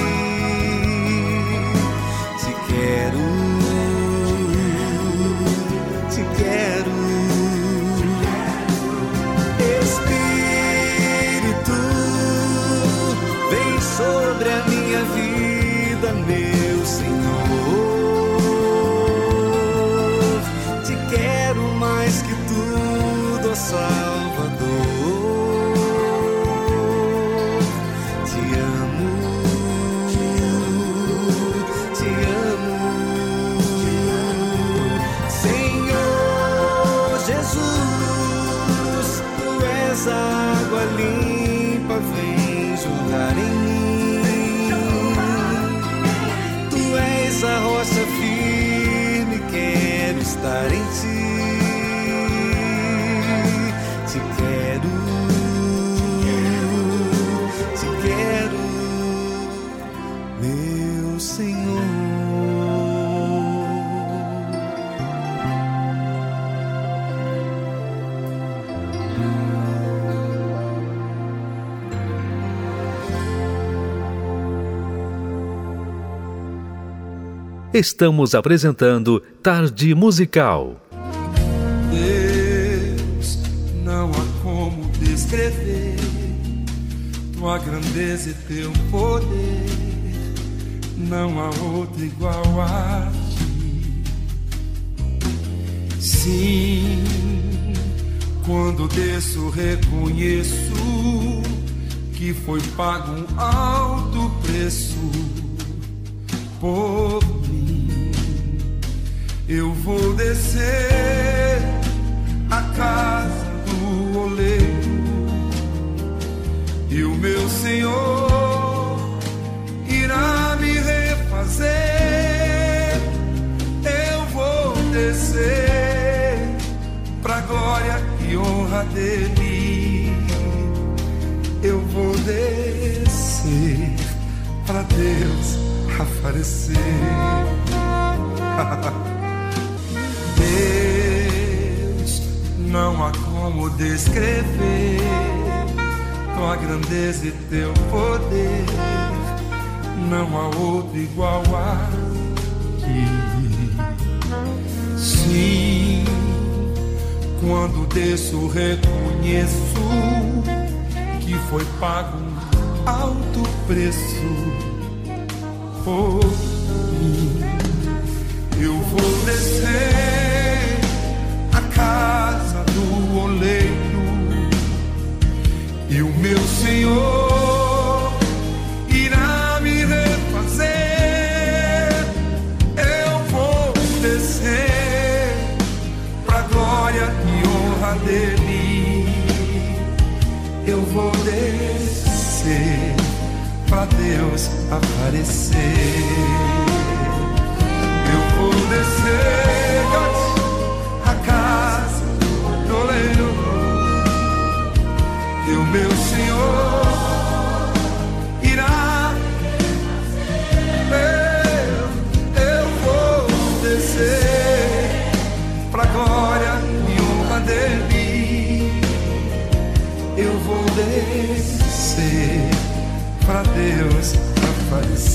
Estamos apresentando Tarde Musical. Deus, não há como descrever tua grandeza e teu poder. Não há outro igual a ti. Sim, quando desço, reconheço que foi pago um alto preço por. Eu vou descer a casa do oleiro e o meu Senhor irá me refazer. Eu vou descer pra glória e honra dele. Eu vou descer pra Deus aparecer. [LAUGHS] Deus, não há como descrever tua grandeza e teu poder. Não há outro igual a ti. Sim, quando desço, reconheço que foi pago um alto preço por mim. Eu vou descer oleiro e o meu Senhor irá me refazer. Eu vou descer pra glória e honra dele. Eu vou descer pra Deus aparecer. Eu vou descer meu Senhor irá. Eu, eu vou descer pra glória e honra dele. Eu vou descer pra Deus aparecer.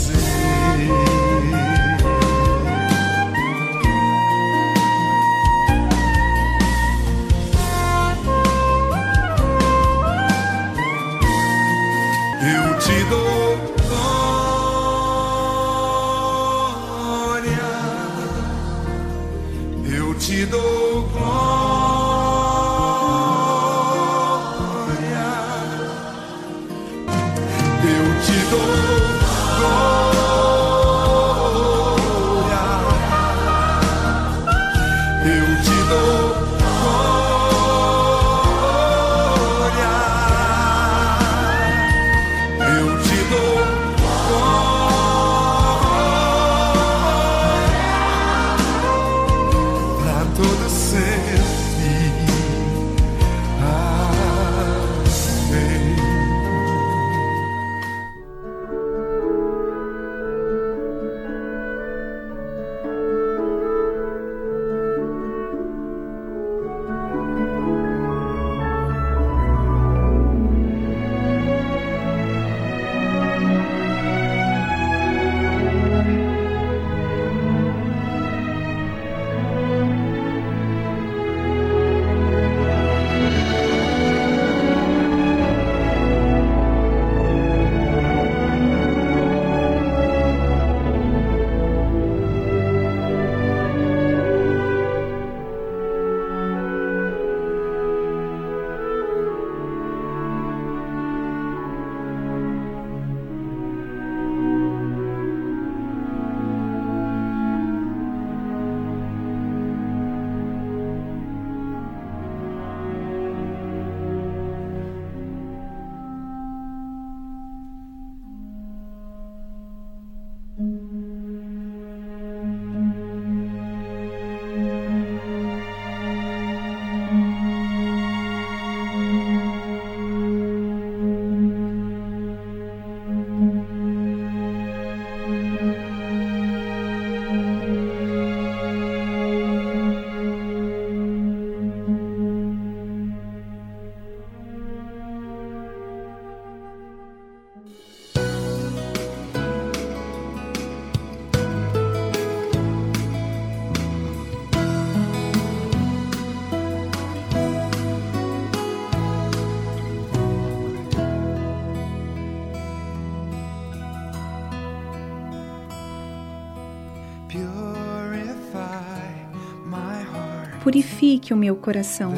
Purifique o meu coração.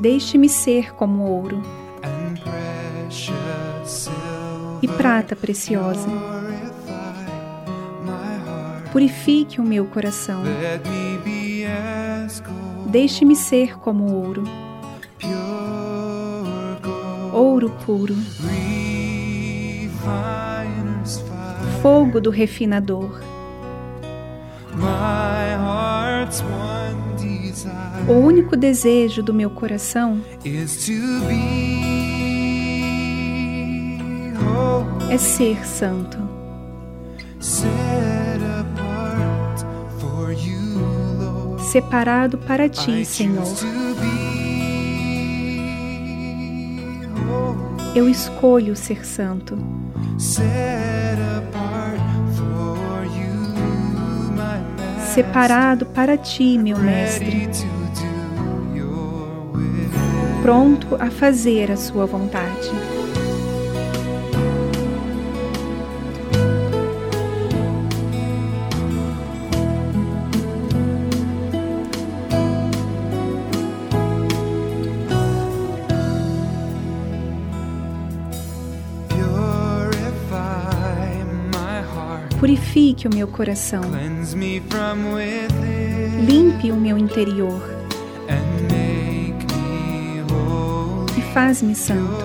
Deixe-me ser como ouro e prata preciosa. Purifique o meu coração. Deixe-me ser como ouro, ouro puro, fogo do refinador. O único desejo do meu coração é ser santo. Separado para ti, Senhor. Eu escolho ser santo. Separado para ti, meu Mestre. Pronto a fazer a sua vontade. Purifique o meu coração. Limpe o meu interior. E faz-me santo.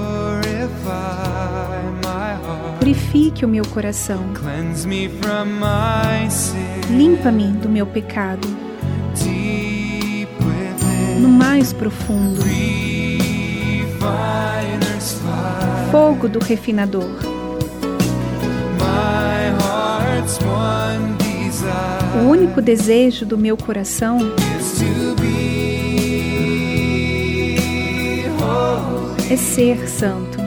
Purifique o meu coração. Limpa-me do meu pecado. No mais profundo. Fogo do refinador. O único desejo do meu coração é ser santo.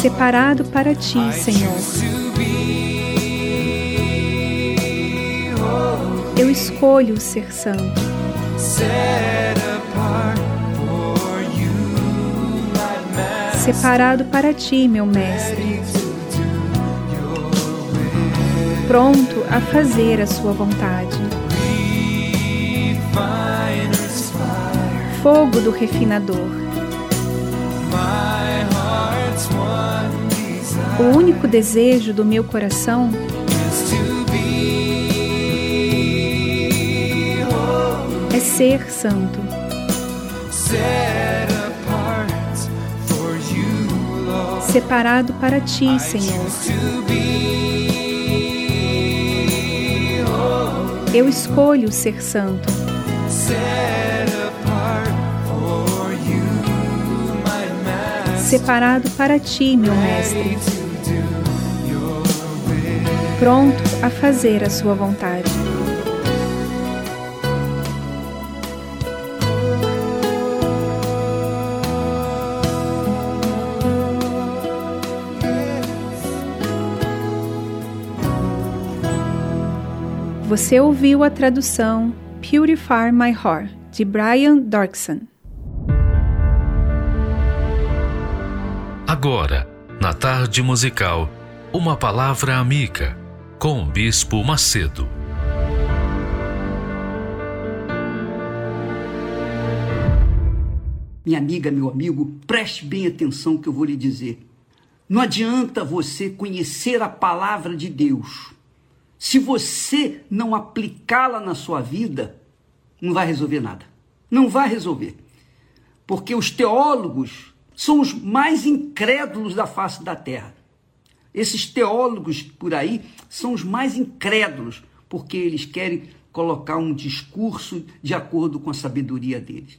Separado para ti, Senhor. Eu escolho ser santo. Separado para ti, meu Mestre. Pronto a fazer a sua vontade. Fogo do refinador. O único desejo do meu coração é ser santo. Separado para ti, Senhor. Eu escolho ser santo. Separado para ti, meu Mestre. Pronto a fazer a sua vontade. Você ouviu a tradução Purify My Heart, de Brian Dorkson. Agora, na tarde musical, uma palavra amiga, com o Bispo Macedo. Minha amiga, meu amigo, preste bem atenção que eu vou lhe dizer. Não adianta você conhecer a palavra de Deus. Se você não aplicá-la na sua vida, não vai resolver nada. Não vai resolver. Porque os teólogos são os mais incrédulos da face da terra. Esses teólogos por aí são os mais incrédulos, porque eles querem colocar um discurso de acordo com a sabedoria deles.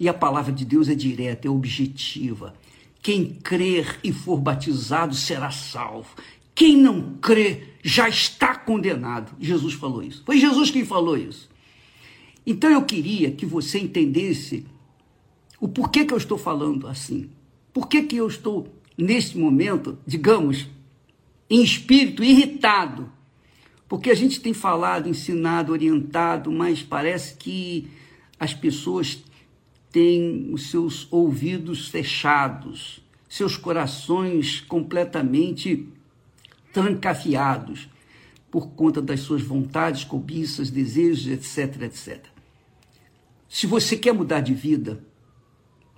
E a palavra de Deus é direta, é objetiva. Quem crer e for batizado será salvo. Quem não crê já está condenado. Jesus falou isso. Foi Jesus quem falou isso. Então eu queria que você entendesse o porquê que eu estou falando assim. Por que, que eu estou, neste momento, digamos, em espírito irritado? Porque a gente tem falado, ensinado, orientado, mas parece que as pessoas têm os seus ouvidos fechados, seus corações completamente trancafiados por conta das suas vontades, cobiças, desejos, etc, etc. Se você quer mudar de vida,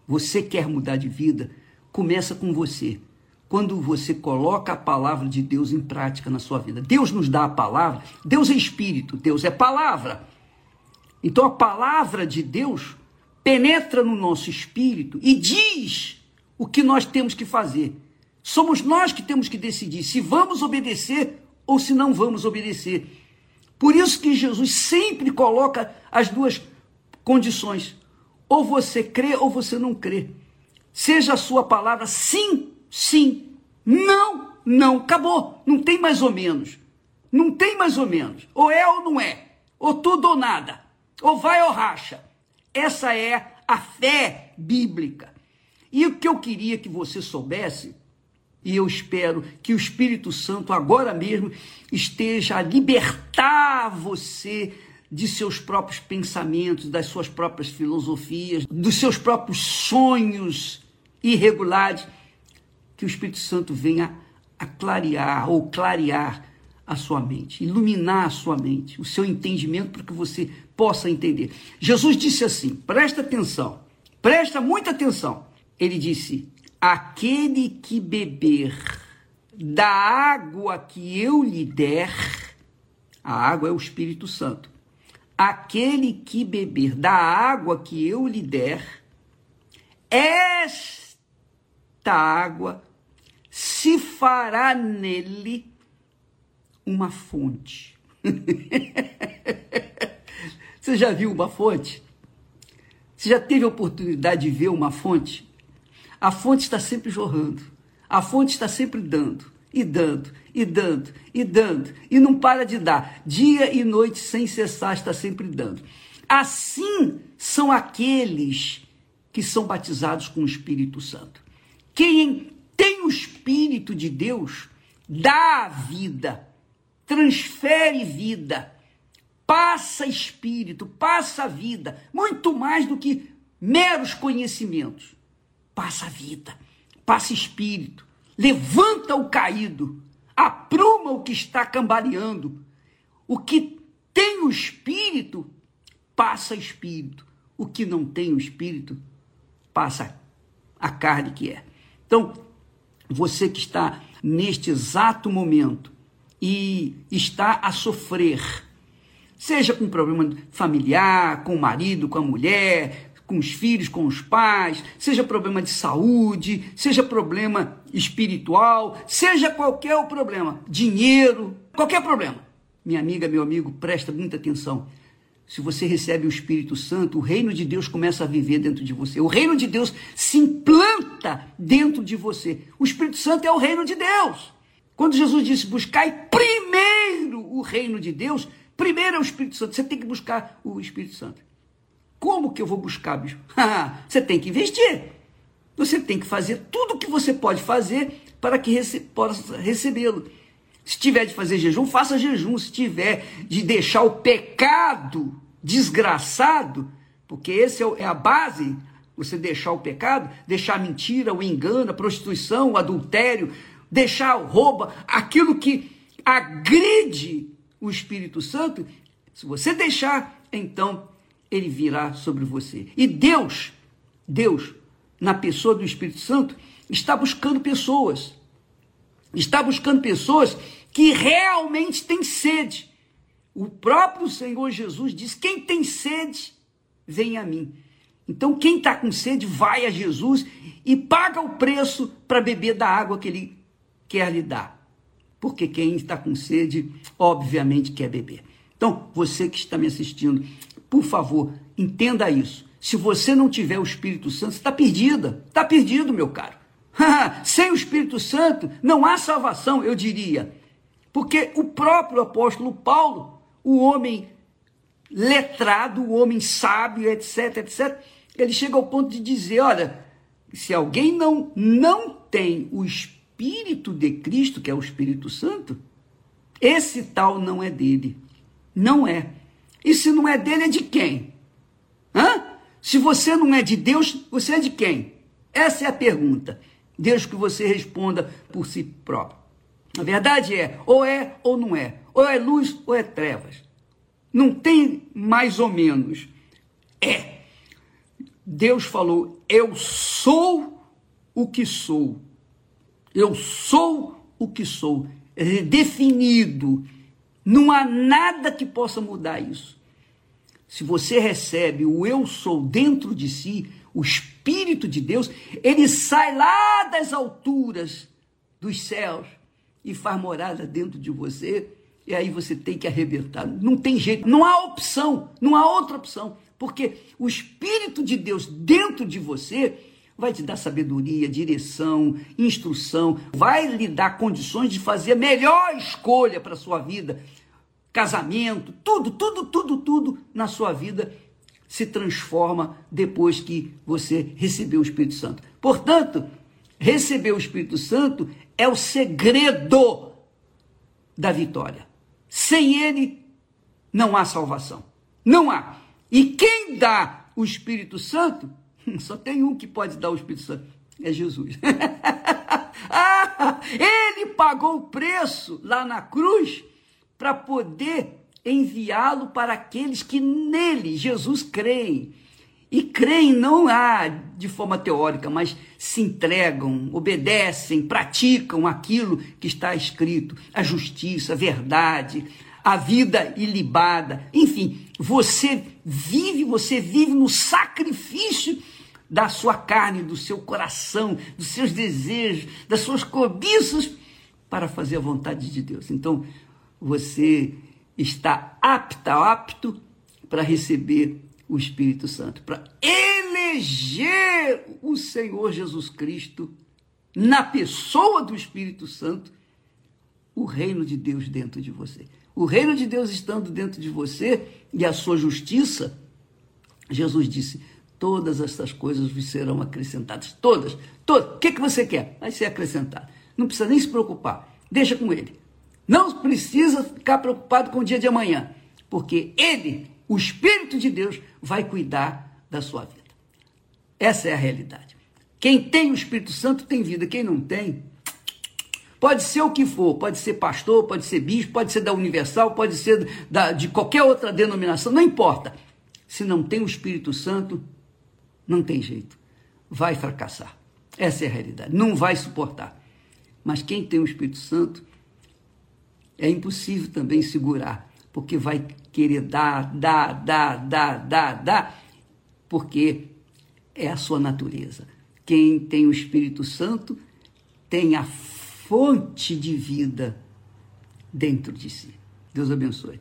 você quer mudar de vida, começa com você. Quando você coloca a palavra de Deus em prática na sua vida. Deus nos dá a palavra, Deus é espírito, Deus é palavra. Então a palavra de Deus penetra no nosso espírito e diz o que nós temos que fazer. Somos nós que temos que decidir se vamos obedecer ou se não vamos obedecer. Por isso que Jesus sempre coloca as duas condições. Ou você crê ou você não crê. Seja a sua palavra sim, sim, não, não. Acabou. Não tem mais ou menos. Não tem mais ou menos. Ou é ou não é. Ou tudo ou nada. Ou vai ou racha. Essa é a fé bíblica. E o que eu queria que você soubesse, e eu espero que o Espírito Santo agora mesmo esteja a libertar você de seus próprios pensamentos, das suas próprias filosofias, dos seus próprios sonhos irregulares, que o Espírito Santo venha a clarear ou clarear a sua mente, iluminar a sua mente, o seu entendimento para que você possa entender. Jesus disse assim: presta atenção, presta muita atenção. Ele disse: aquele que beber da água que eu lhe der, a água é o Espírito Santo. Aquele que beber da água que eu lhe der, esta água se fará nele uma fonte. [LAUGHS] Você já viu uma fonte? Você já teve a oportunidade de ver uma fonte? A fonte está sempre jorrando. A fonte está sempre dando, e dando, e dando, e dando, e não para de dar. Dia e noite, sem cessar, está sempre dando. Assim são aqueles que são batizados com o Espírito Santo. Quem tem o Espírito de Deus dá vida, transfere vida, passa espírito, passa vida, muito mais do que meros conhecimentos. Passa vida, passa espírito, levanta o caído, apruma o que está cambaleando. O que tem o espírito, passa espírito. O que não tem o espírito, passa a carne que é. Então, você que está neste exato momento e está a sofrer, seja com problema familiar, com o marido, com a mulher, com os filhos, com os pais, seja problema de saúde, seja problema espiritual, seja qualquer o problema, dinheiro, qualquer problema. Minha amiga, meu amigo, presta muita atenção. Se você recebe o Espírito Santo, o reino de Deus começa a viver dentro de você. O reino de Deus se implanta dentro de você. O Espírito Santo é o reino de Deus. Quando Jesus disse: Buscai primeiro o reino de Deus, primeiro é o Espírito Santo. Você tem que buscar o Espírito Santo. Como que eu vou buscar, bicho? [LAUGHS] você tem que investir. Você tem que fazer tudo o que você pode fazer para que rece possa recebê-lo. Se tiver de fazer jejum, faça jejum. Se tiver de deixar o pecado desgraçado, porque esse é a base, você deixar o pecado, deixar a mentira, o engano, a prostituição, o adultério, deixar o roubo, aquilo que agride o Espírito Santo, se você deixar, então ele virá sobre você. E Deus, Deus, na pessoa do Espírito Santo, está buscando pessoas está buscando pessoas que realmente têm sede. O próprio Senhor Jesus diz: quem tem sede, vem a mim. Então, quem está com sede, vai a Jesus e paga o preço para beber da água que ele quer lhe dar. Porque quem está com sede, obviamente, quer beber. Então, você que está me assistindo, por favor, entenda isso. Se você não tiver o Espírito Santo, está perdida. Está perdido, meu caro. [LAUGHS] Sem o Espírito Santo, não há salvação, eu diria. Porque o próprio apóstolo Paulo, o homem letrado, o homem sábio, etc, etc, ele chega ao ponto de dizer: olha, se alguém não, não tem o Espírito de Cristo, que é o Espírito Santo, esse tal não é dele. Não é. E se não é dele, é de quem? Hã? Se você não é de Deus, você é de quem? Essa é a pergunta. Deus que você responda por si próprio. A verdade é, ou é ou não é. Ou é luz ou é trevas. Não tem mais ou menos. É. Deus falou: Eu sou o que sou. Eu sou o que sou. Definido. Não há nada que possa mudar isso. Se você recebe o eu sou dentro de si, o Espírito de Deus, ele sai lá das alturas dos céus e faz morada dentro de você, e aí você tem que arrebentar. Não tem jeito, não há opção, não há outra opção, porque o Espírito de Deus dentro de você vai te dar sabedoria, direção, instrução, vai lhe dar condições de fazer a melhor escolha para a sua vida. Casamento, tudo, tudo, tudo, tudo na sua vida se transforma depois que você recebeu o Espírito Santo. Portanto, receber o Espírito Santo é o segredo da vitória. Sem ele, não há salvação. Não há. E quem dá o Espírito Santo, [LAUGHS] só tem um que pode dar o Espírito Santo: é Jesus. [LAUGHS] ah, ele pagou o preço lá na cruz para poder enviá-lo para aqueles que nele, Jesus, creem. E creem não há de forma teórica, mas se entregam, obedecem, praticam aquilo que está escrito, a justiça, a verdade, a vida ilibada. Enfim, você vive, você vive no sacrifício da sua carne, do seu coração, dos seus desejos, das suas cobiças para fazer a vontade de Deus. Então, você está apta, apto para receber o Espírito Santo, para eleger o Senhor Jesus Cristo na pessoa do Espírito Santo, o reino de Deus dentro de você. O reino de Deus estando dentro de você e a sua justiça, Jesus disse: todas essas coisas vos serão acrescentadas. Todas, todas. O que, que você quer? Vai ser acrescentado. Não precisa nem se preocupar. Deixa com ele. Não precisa ficar preocupado com o dia de amanhã, porque ele, o Espírito de Deus, vai cuidar da sua vida. Essa é a realidade. Quem tem o Espírito Santo tem vida, quem não tem, pode ser o que for, pode ser pastor, pode ser bispo, pode ser da Universal, pode ser da, de qualquer outra denominação, não importa. Se não tem o Espírito Santo, não tem jeito. Vai fracassar. Essa é a realidade. Não vai suportar. Mas quem tem o Espírito Santo é impossível também segurar, porque vai querer dar, dar, dar, dar, dar, dar, porque é a sua natureza. Quem tem o Espírito Santo tem a fonte de vida dentro de si. Deus abençoe.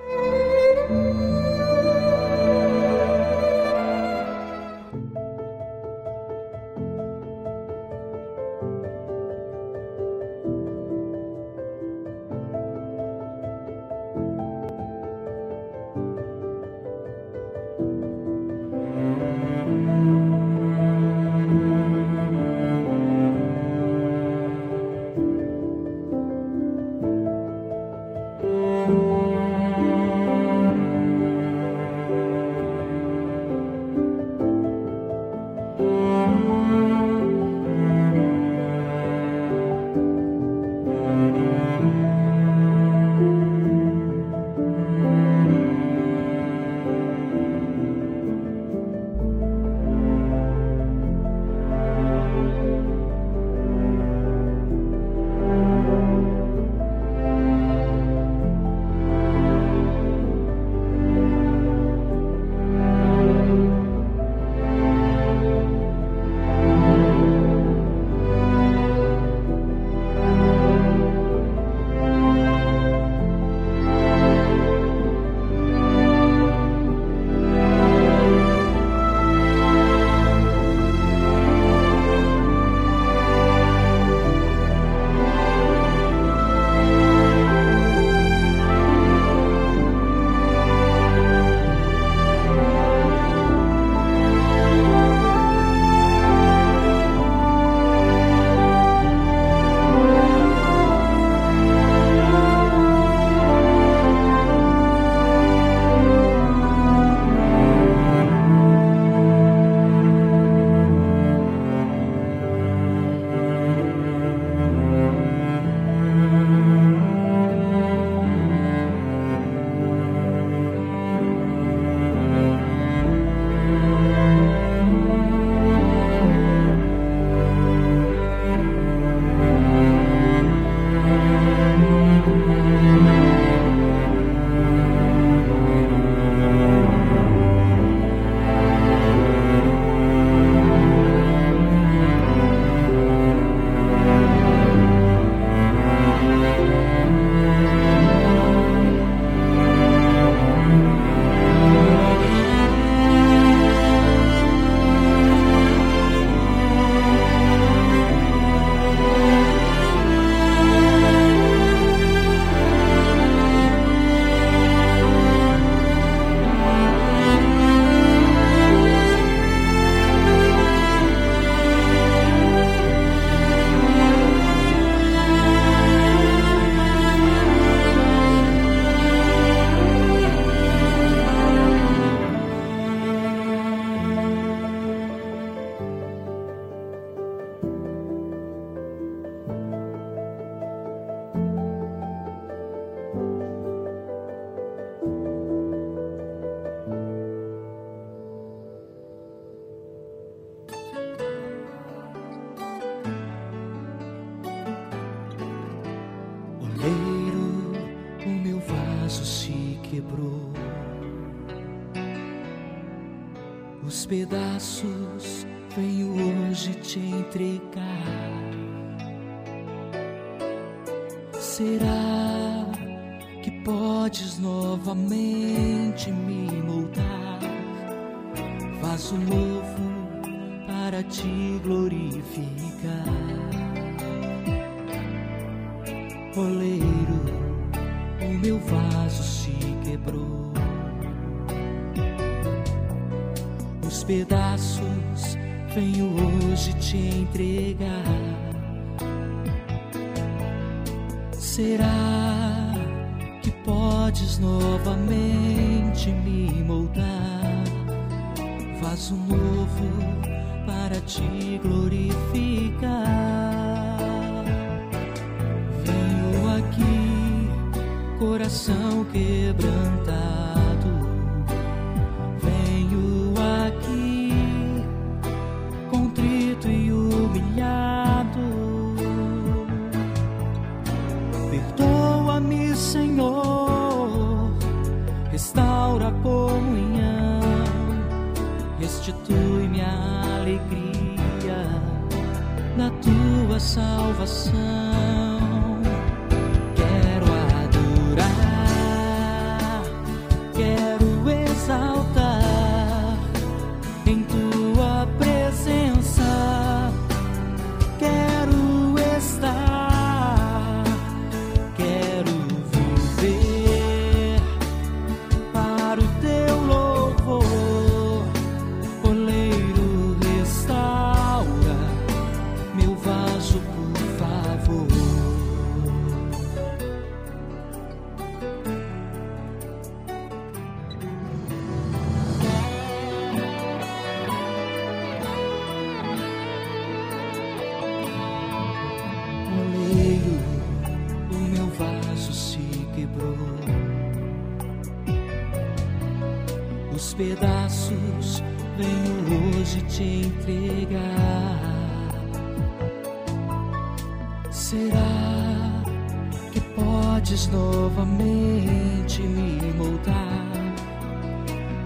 podes novamente me moldar.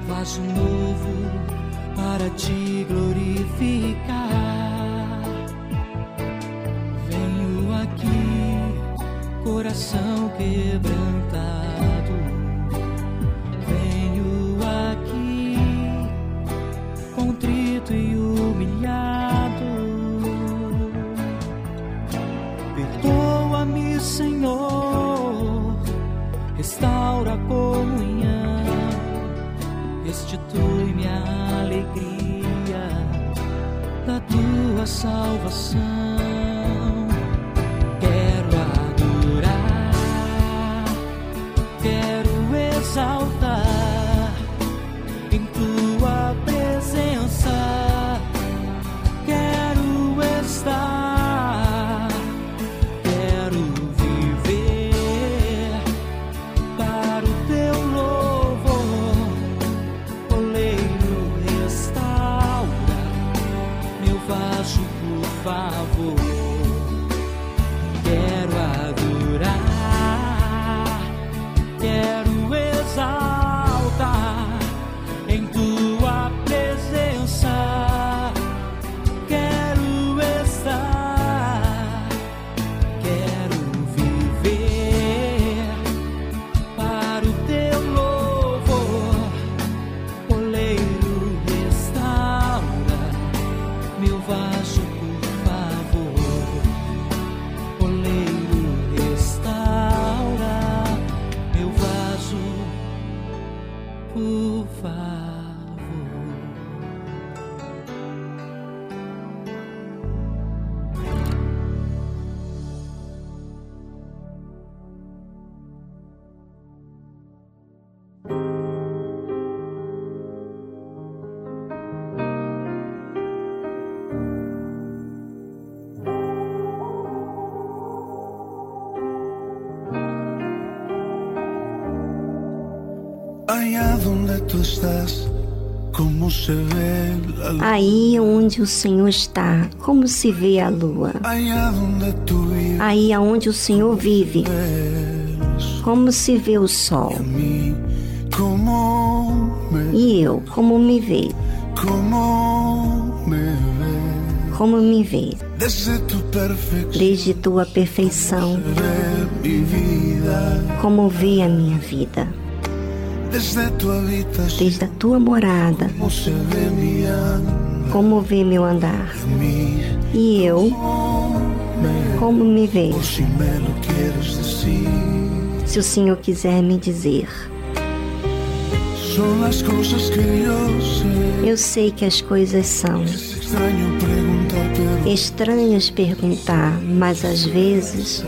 Faz um novo para te glorificar. Venho aqui, coração quebrantado. Aí onde o Senhor está, como se vê a lua? Aí aonde o Senhor vive, como se vê o sol? E eu, como me vê? Como me vê? Desde tua perfeição, como vê a minha vida? Desde a tua morada, como vê meu andar. E eu, como me decir. se o Senhor quiser me dizer. Eu sei que as coisas são pero estranhas perguntar, mas às vezes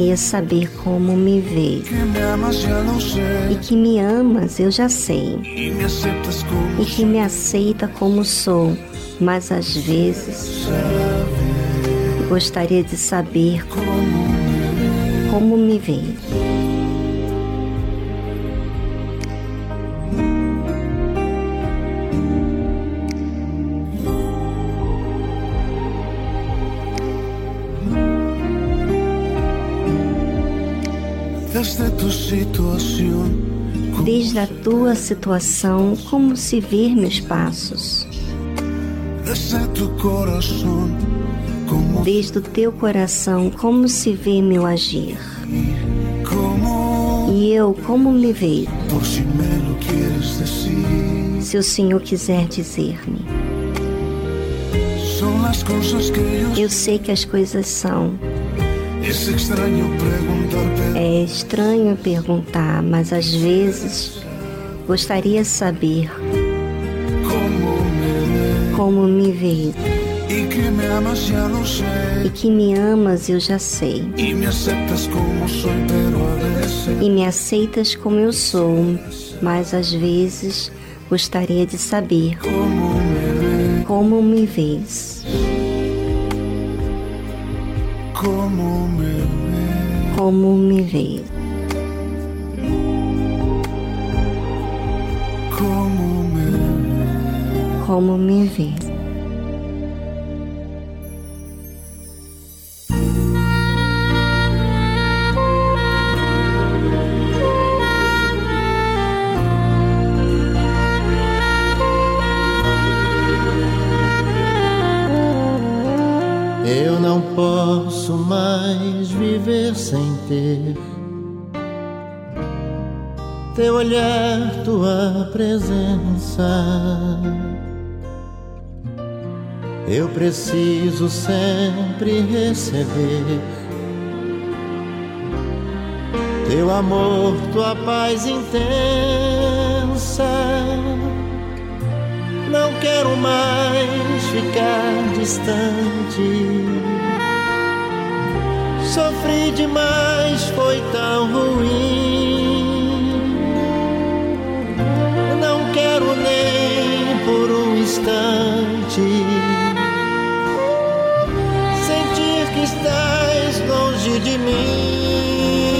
queria saber como me lo E que me amas, eu já sei. Como E que me aceita como sou, mas às vezes gostaria de saber como me vê. Desde a tua situação, como se ver meus passos. Desde o teu coração, como se vê meu agir. E eu, como me vejo, se o Senhor quiser dizer-me. Eu sei que as coisas são. É estranho perguntar, mas às vezes gostaria de saber como me vê. y que me amas ya lo sé. E que me amas, eu já sei. Y me aceptas como soy, pero E me aceitas como eu sou, mas às vezes gostaria de saber como me como me vês. Como me Como me como me Como teu olhar, tua presença. Eu preciso sempre receber teu amor, tua paz intensa. Não quero mais ficar distante. Sofri demais, foi tão ruim. Não quero nem por um instante sentir que estás longe de mim.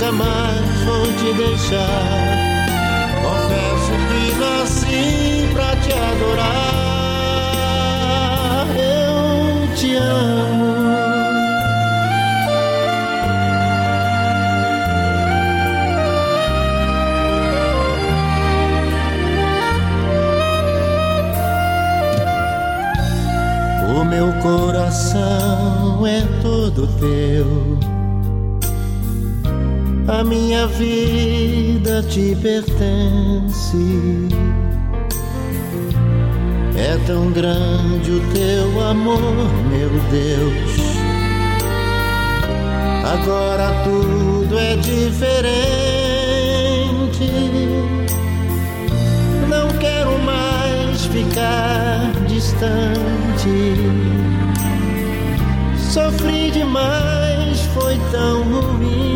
Nunca mais vou te deixar. Confesso que nasci pra te adorar. Eu te amo. O meu coração é todo teu. A minha vida te pertence. É tão grande o teu amor, meu Deus. Agora tudo é diferente. Não quero mais ficar distante. Sofri demais, foi tão ruim.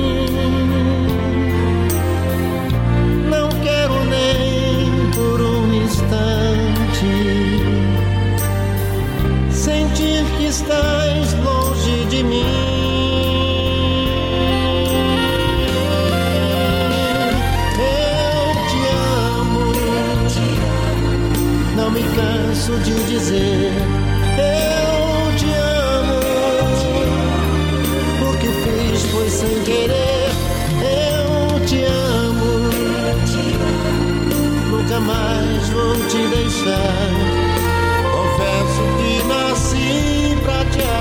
Estás longe de mim. Eu te amo, não me canso de dizer. Eu te amo, o que fiz foi sem querer. Eu te amo, nunca mais vou te deixar.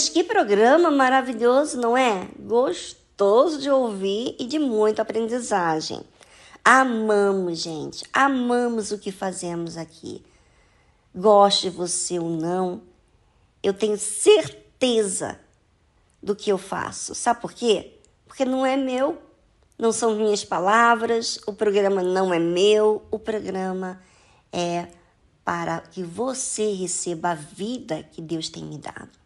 Gente, que programa maravilhoso, não é? Gostoso de ouvir e de muita aprendizagem. Amamos, gente, amamos o que fazemos aqui. Goste você ou não, eu tenho certeza do que eu faço. Sabe por quê? Porque não é meu, não são minhas palavras, o programa não é meu, o programa é para que você receba a vida que Deus tem me dado.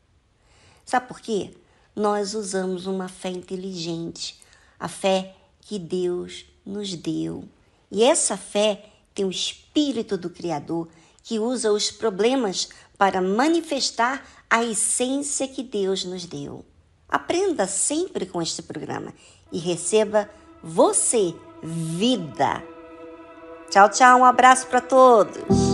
Sabe por quê? Nós usamos uma fé inteligente, a fé que Deus nos deu. E essa fé tem o espírito do Criador que usa os problemas para manifestar a essência que Deus nos deu. Aprenda sempre com este programa e receba você vida. Tchau, tchau, um abraço para todos.